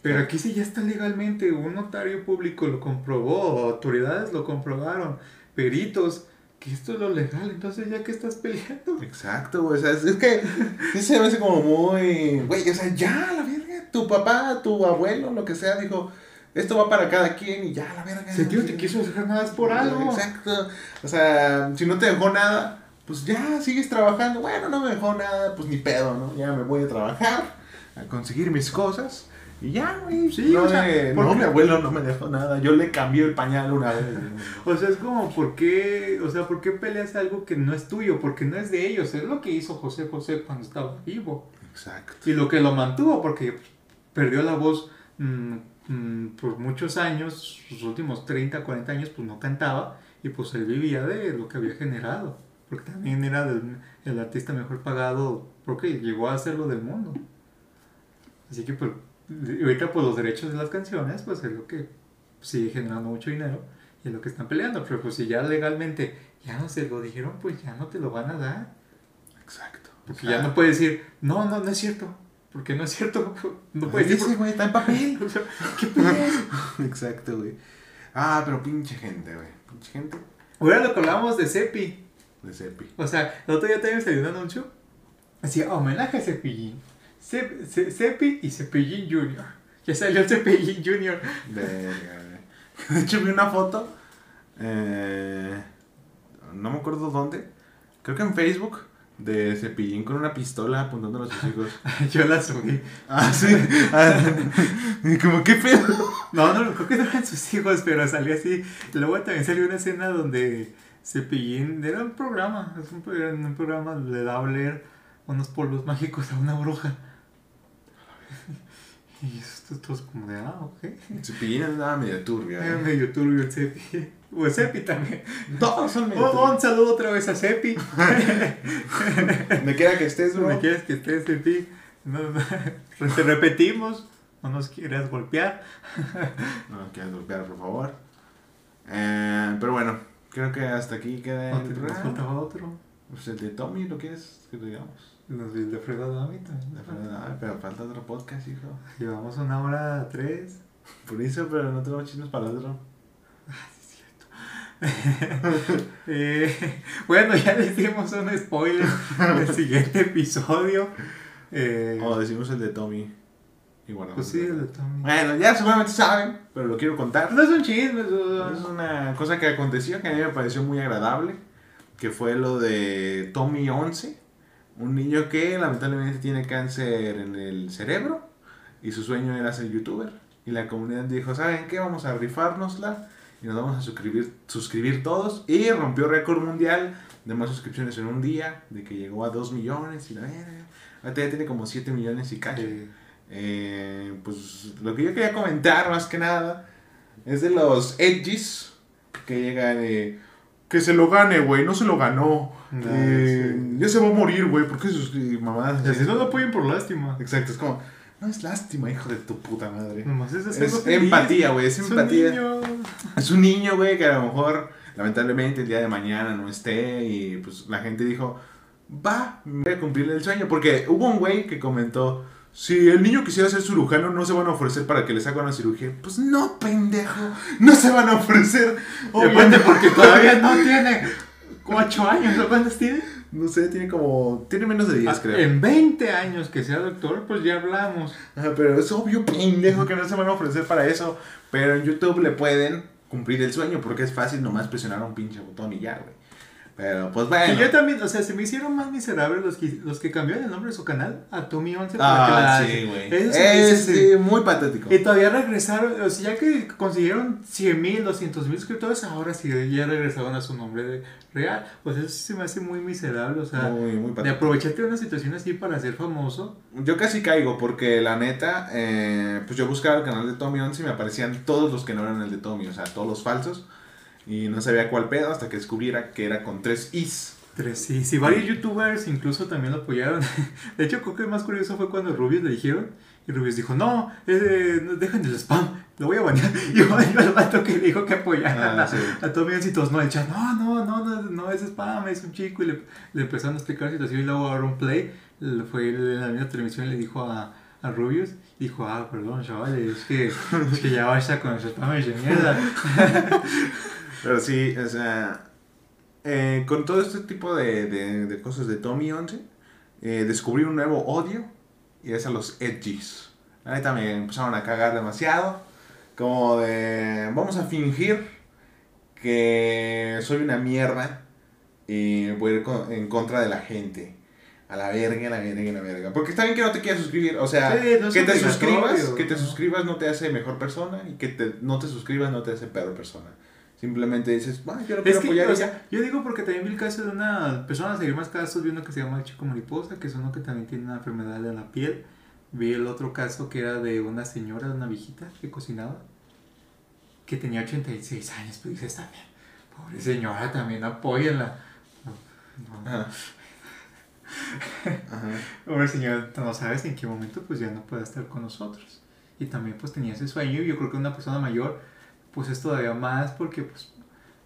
Pero aquí sí ya está legalmente, un notario público lo comprobó, autoridades lo comprobaron, peritos, que esto es lo legal, entonces ya que estás peleando. Exacto, güey. O sea, es, es que sí se me hace como muy. Güey, o sea, ya, la verga. Tu papá, tu abuelo, lo que sea, dijo: Esto va para cada quien y ya, la verga. Si el tío te quiso dejar nada es por algo. Exacto. O sea, si no te dejó nada, pues ya sigues trabajando. Bueno, no me dejó nada, pues ni pedo, ¿no? Ya me voy a trabajar, a conseguir mis cosas. Y ya, güey. Sí, no, o sea, porque- no, mi abuelo no me dejó nada. Yo le cambié el pañal una vez. [laughs] O sea, es como, ¿por qué, o sea, ¿por qué peleas algo que no es tuyo? Porque no es de ellos, es lo que hizo José José cuando estaba vivo. Exacto. Y lo que lo mantuvo, porque perdió la voz mm, mm, por muchos años, sus últimos 30, 40 años, pues no cantaba y pues él vivía de lo que había generado. Porque también era del- el artista mejor pagado, porque llegó a ser lo del mundo. Así que pues, ahorita pues los derechos de las canciones, pues es lo que sigue generando mucho dinero y es lo que están peleando. Pero pues si ya legalmente ya no se lo dijeron, pues ya no te lo van a dar. Exacto. Porque ya no puedes decir, no, no, no es cierto. Porque no es cierto. No puedes decir, Dice, güey, está en papel. [laughs] o sea, ¿qué peleas? [laughs] Exacto, güey. Ah, pero pinche gente, güey. Pinche gente Ahora lo que hablábamos de Cepi. de Cepi. O sea, el otro día también salió un anuncio. Decía, homenaje a Cepillín. Cep- Ce- Cepi y Cepillín Junior. Ya salió el Cepillín Junior. Verga. [laughs] De hecho, vi una foto. eh, no me acuerdo dónde. Creo que en Facebook. De Cepillín con una pistola apuntando a sus hijos. [laughs] Yo la subí. Ah, sí. [laughs] Ah, como, ¿qué pedo? No, no, creo que no eran sus hijos, pero salió así. Luego también salió una escena donde Cepillín, era un programa, es un, en un programa le da a oler unos polvos mágicos a una bruja. [laughs] Y esto todo como de, ah, ok. Cepillín andaba medio turbio. Era ¿eh? medio turbio el Cepi. O el Cepi también. Todos son Oh, un saludo otra vez a Cepi. [laughs] Me queda que estés, bro. ¿Me quieres que estés, Cepi? No, no. Te repetimos. [laughs] No nos quieras golpear. No quieras golpear, por favor. Eh, pero bueno, creo que hasta aquí queda ¿O el te nos programa. faltaba otro? Pues el de Tommy, ¿lo quieres que lo digamos? Nos de fregado a mí también. Verdad, ay, pero falta otro podcast, hijo. Llevamos una hora tres. Por eso, pero no tengo chismes para el otro. [laughs] Eh, bueno, ya les dimos un spoiler del siguiente episodio. Eh, O decimos el de Tommy. Y guardamos pues sí, el de Tommy. Bueno, ya seguramente saben, pero lo quiero contar. No es un chisme, Es una cosa que aconteció que a mí me pareció muy agradable. que fue lo de Tommy 11, un niño que lamentablemente tiene cáncer en el cerebro y su sueño era ser youtuber. Y la comunidad dijo, ¿saben qué? Vamos a rifárnosla y nos vamos a suscribir, suscribir todos. Y rompió récord mundial de más suscripciones en un día, de que llegó a 2 millones y la. Ahorita ya tiene como 7 millones y cacho. Eh, pues lo que yo quería comentar más que nada es de los edges que llegan de... Que se lo gane, güey, no se lo ganó. No, Eh, sí. Ya se va a morir, güey, porque sus mamadas. Así no lo apoyen por lástima. Exacto, es como, no es lástima, hijo de tu puta madre. Nomás es empatía, güey, es Es un empatía. niño. Es un niño, güey, que a lo mejor, lamentablemente, el día de mañana no esté y pues la gente dijo, va, voy a cumplirle el sueño. Porque hubo un güey que comentó, si el niño quisiera ser cirujano, no se van a ofrecer para que les haga una cirugía. Pues no, pendejo, no se van a ofrecer. Obviamente, porque todavía no tiene [laughs] 8 años, ¿o cuántos tiene? No sé, tiene como, tiene menos de 10, Ah, creo. En 20 años que sea doctor, pues ya hablamos. Pero es obvio, pendejo, que no se van a ofrecer para eso. Pero en YouTube le pueden cumplir el sueño porque es fácil nomás presionar un pinche botón y ya, güey. Pero pues bueno. Que yo también, o sea, se me hicieron más miserables los que, los que cambiaron el nombre de su canal a Tommy 11 para que Ah, la- sí, güey. Eso Es sí, muy patético. Y todavía regresaron, o sea, ya que consiguieron 100 mil, 200 mil suscriptores, ahora sí ya regresaron a su nombre de- real. Pues eso sí se me hace muy miserable, o sea, Muy, muy de aprovecharte de una situación así para ser famoso. Yo casi caigo porque la neta, eh, pues yo buscaba el canal de Tommy 11 y me aparecían todos los que no eran el de Tommy, o sea, todos los falsos. Y no sabía cuál pedo hasta que descubriera que era con tres is. Tres, sí, sí, varios youtubers incluso también lo apoyaron. [laughs] De hecho, creo que el más curioso fue cuando Rubius le dijeron. Y Rubius dijo, no, eh, dejen el spam, lo voy a banear. [laughs] Y yo el vato que le dijo que apoyaran Ah, a, sí. a Tommy Once y todos no, el chat, no, no, no, no, no es spam, es un chico. Y le, le empezaron a explicar la situación y luego agarró un play. Fue en la misma televisión y le dijo a, a Rubius. Dijo, ah, perdón, chavales, es que, es que ya basta con ese spam de mierda. [laughs] Pero sí, o sea, eh, con todo este tipo de, de, de cosas de Tommy 11, eh, descubrí un nuevo odio y es a los edgies. La neta me empezaron a cagar demasiado. Como de, vamos a fingir que soy una mierda y voy a ir con- en contra de la gente. A la verga, a la verga, a la verga. Porque está bien que no te quieras suscribir. O sea, Sí, no es que te suscribas, que te suscribas no te hace mejor persona y que te, no te suscribas no te hace peor persona. Simplemente dices, ah, yo lo quiero Es que, apoyar o sea, yo digo porque también vi el caso de una persona, seguir más casos, vi uno que se llama el chico mariposa, que es uno que también tiene una enfermedad de la piel. Vi el otro caso que era de una señora, una viejita que cocinaba, que tenía 86 años, pero dices también, pobre señora, también apóyenla. No, no. [laughs] Pobre señora, no sabes en qué momento pues ya no puede estar con nosotros. Y también pues tenía ese sueño yo creo que una persona mayor pues es todavía más porque pues...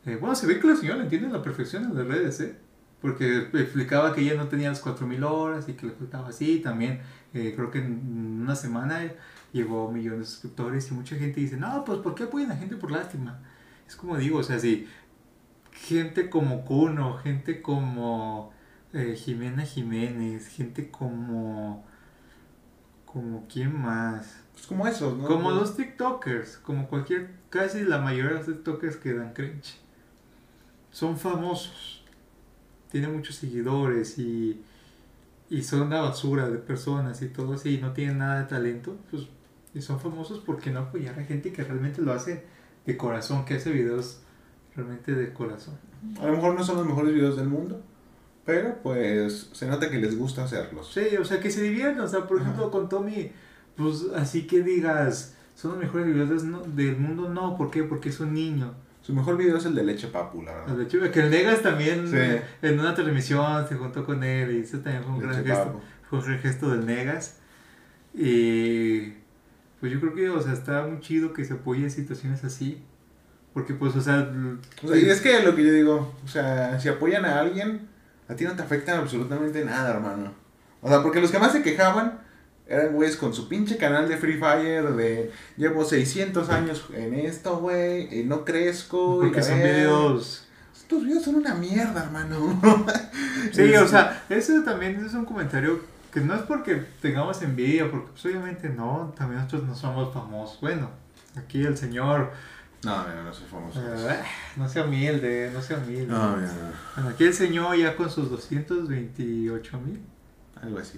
eh, bueno, se ve que la señora entiende la perfección en las redes, ¿eh? Porque explicaba que ella no tenía las 4.000 horas y que le faltaba así. También eh, creo que en una semana llegó a millón de suscriptores y mucha gente dice, no, pues ¿por qué apoyan a gente por lástima? Es como digo, o sea, si gente como Kuno, gente como eh, Jimena Jiménez, gente como... como quién más. Pues como eso, ¿no? Como los TikTokers, como cualquier, casi la mayoría de los TikTokers que dan cringe. Son famosos, tienen muchos seguidores y, y son una basura de personas y todo así, y no tienen nada de talento, pues, y son famosos porque no apoyar a gente que realmente lo hace de corazón, que hace videos realmente de corazón. A lo mejor no son los mejores videos del mundo, pero pues se nota que les gusta hacerlos. Sí, o sea, que se diviertan, o sea, por Ajá. ejemplo, con Tommy, pues así que digas, son los mejores videos del mundo, no, ¿por qué? Porque es un niño. Su mejor video es el de Leche Papu, la verdad. De hecho, que el Negas también Sí. en una transmisión se juntó con él y eso también fue un gran gesto, Papu. fue un gran gesto del Negas. Y pues yo creo que, o sea, está muy chido que se apoye situaciones así. Porque pues, o sea, O sea, y es que lo que yo digo, o sea, si apoyan a alguien, a ti no te afecta absolutamente nada, hermano. O sea, porque los que más se quejaban eran güeyes con su pinche canal de Free Fire de llevo 600 años en esto, güey, y no crezco. y porque la son verga". videos... Estos videos son una mierda, hermano. [laughs] Sí, o sea, ese también es un comentario que no es porque tengamos envidia, porque pues, obviamente no, también nosotros no somos famosos. Bueno, aquí el señor No, mira, no soy famoso. Ah, no sea humilde, no sea humilde. No, mira, no. Bueno, aquí el señor ya con sus 228 mil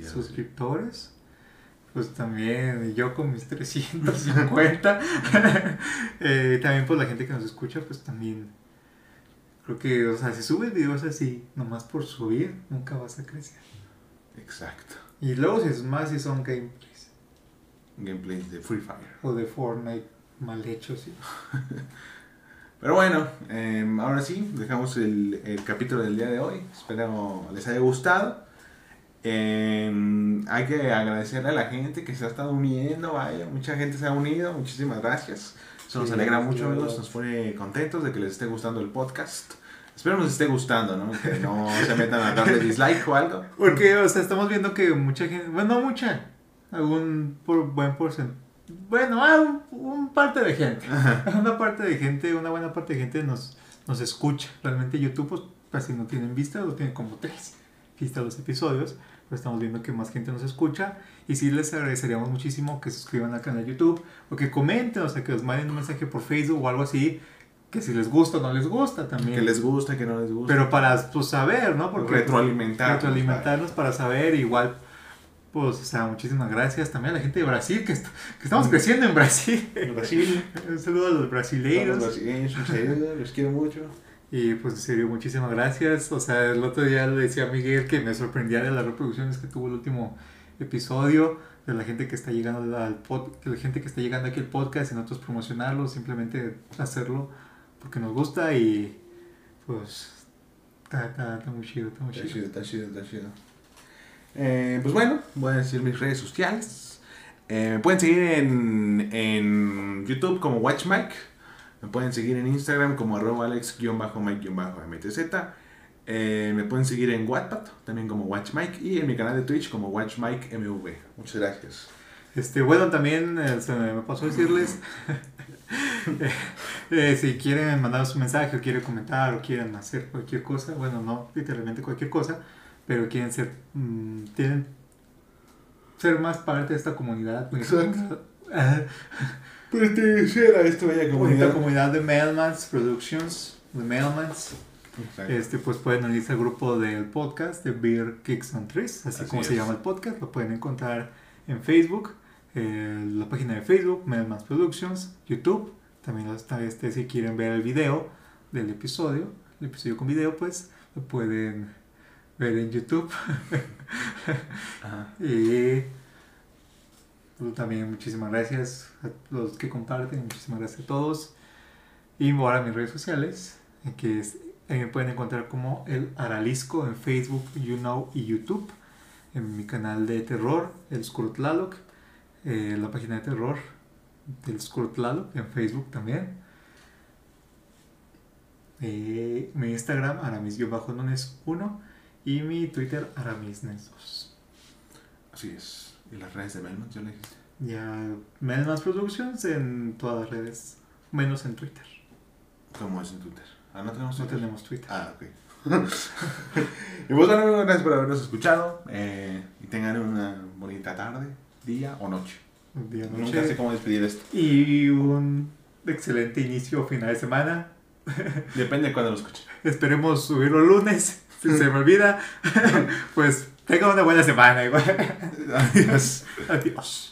suscriptores. Pues también yo con mis 350. [laughs] Eh, también por la gente que nos escucha, pues también creo que, o sea, si subes videos así, nomás por subir, nunca vas a crecer. Exacto. Y luego si es más, si son gameplays Gameplays de Free Fire. o de Fortnite mal hechos. ¿sí? [laughs] Pero bueno, eh, ahora sí, dejamos el, el capítulo del día de hoy. Espero les haya gustado. Eh, hay que agradecerle a la gente que se ha estado uniendo, vaya, mucha gente se ha unido, muchísimas gracias. Eso nos Sí, alegra mucho, amigos, nos pone contentos de que les esté gustando el podcast. Espero nos esté gustando, ¿no? Que no se metan a darle dislike o algo. [laughs] Porque, o sea, estamos viendo que mucha gente, bueno, no mucha, algún por, buen porcentaje, bueno, ah, un, un parte de gente, [laughs] una parte de gente, una buena parte de gente nos, nos escucha. Realmente YouTube, pues, casi no tienen vistas, lo tienen como tres vistas los episodios, pero estamos viendo que más gente nos escucha. Y sí les agradeceríamos muchísimo que suscriban al canal de YouTube, o que comenten, o sea, que nos manden un mensaje por Facebook o algo así, que si les gusta o no les gusta también. Que les gusta, que no les gusta. Pero para pues, saber, ¿no? Porque pues, retroalimentar. retroalimentarnos para saber, igual, pues, o sea, muchísimas gracias también a la gente de Brasil, que, est- que estamos Mm. creciendo en Brasil. Brasil. [laughs] Un saludo a los Los brasileiros. brasileños, un saludo, los quiero mucho. Y pues, en serio, muchísimas gracias. O sea, el otro día le decía a Miguel que me sorprendía de las reproducciones que tuvo el último episodio, de la gente que está llegando al pod, de la gente que está llegando aquí al podcast y nosotros promocionarlo, simplemente hacerlo porque nos gusta y pues está, está, está muy chido, está muy Está chido. chido, está chido, está chido. Eh, pues bueno, voy a decir mis redes sociales. Eh, me pueden seguir en, en YouTube como WatchMike. Me pueden seguir en Instagram como arroba alex-mike-mtz. Eh, me pueden seguir en Wattpad, también como WatchMike. Y en mi canal de Twitch como WatchMikeMV. Muchas gracias. Este, bueno, también eh, se me pasó a decirles, [laughs] eh, si quieren mandar su mensaje o quieren comentar o quieren hacer cualquier cosa, bueno, no literalmente cualquier cosa, pero quieren ser, mm, tienen ser más parte de esta comunidad, Exacto. [laughs] ah, Pertenecer a esta bella esta comunidad. comunidad de Mailmans Productions, de Mailmans, Exacto. este, pues pueden unirse al grupo del podcast de Beer Kicks and Trees, así, Así como se llama el podcast, lo pueden encontrar en Facebook, eh, la página de Facebook, Mailmans Productions, YouTube, también está este si quieren ver el video del episodio, el episodio con video, pues lo pueden ver en YouTube. [laughs] Ajá. Y también muchísimas gracias a los que comparten, muchísimas gracias a todos. Y ahora mis redes sociales, eh, que ahí me pueden encontrar como el Aralisco en Facebook, YouNow y YouTube. En mi canal de terror, el Skurtlaloc. eh, la página de terror del Skurtlaloc en Facebook también. Eh, mi Instagram, aramis-nunes1 y mi Twitter, aramisnes2. Así es. ¿Y las redes de Belmont? ¿Ya le dijiste? Ya, Melmas Productions en todas las redes, menos en Twitter. ¿Cómo es en Twitter? Ah, no tenemos No Twitter. tenemos Twitter. Ah, ok. [laughs] y pues bueno, gracias por habernos escuchado. eh, y tengan una bonita tarde, día o noche. Un día, Nunca noche. sé cómo despedir esto. Y un excelente inicio o final de semana. Depende de cuándo lo escuchen. [laughs] Esperemos subirlo el lunes. Si se me olvida, [laughs] pues tenga una buena semana igual. [laughs] Adiós. Adiós.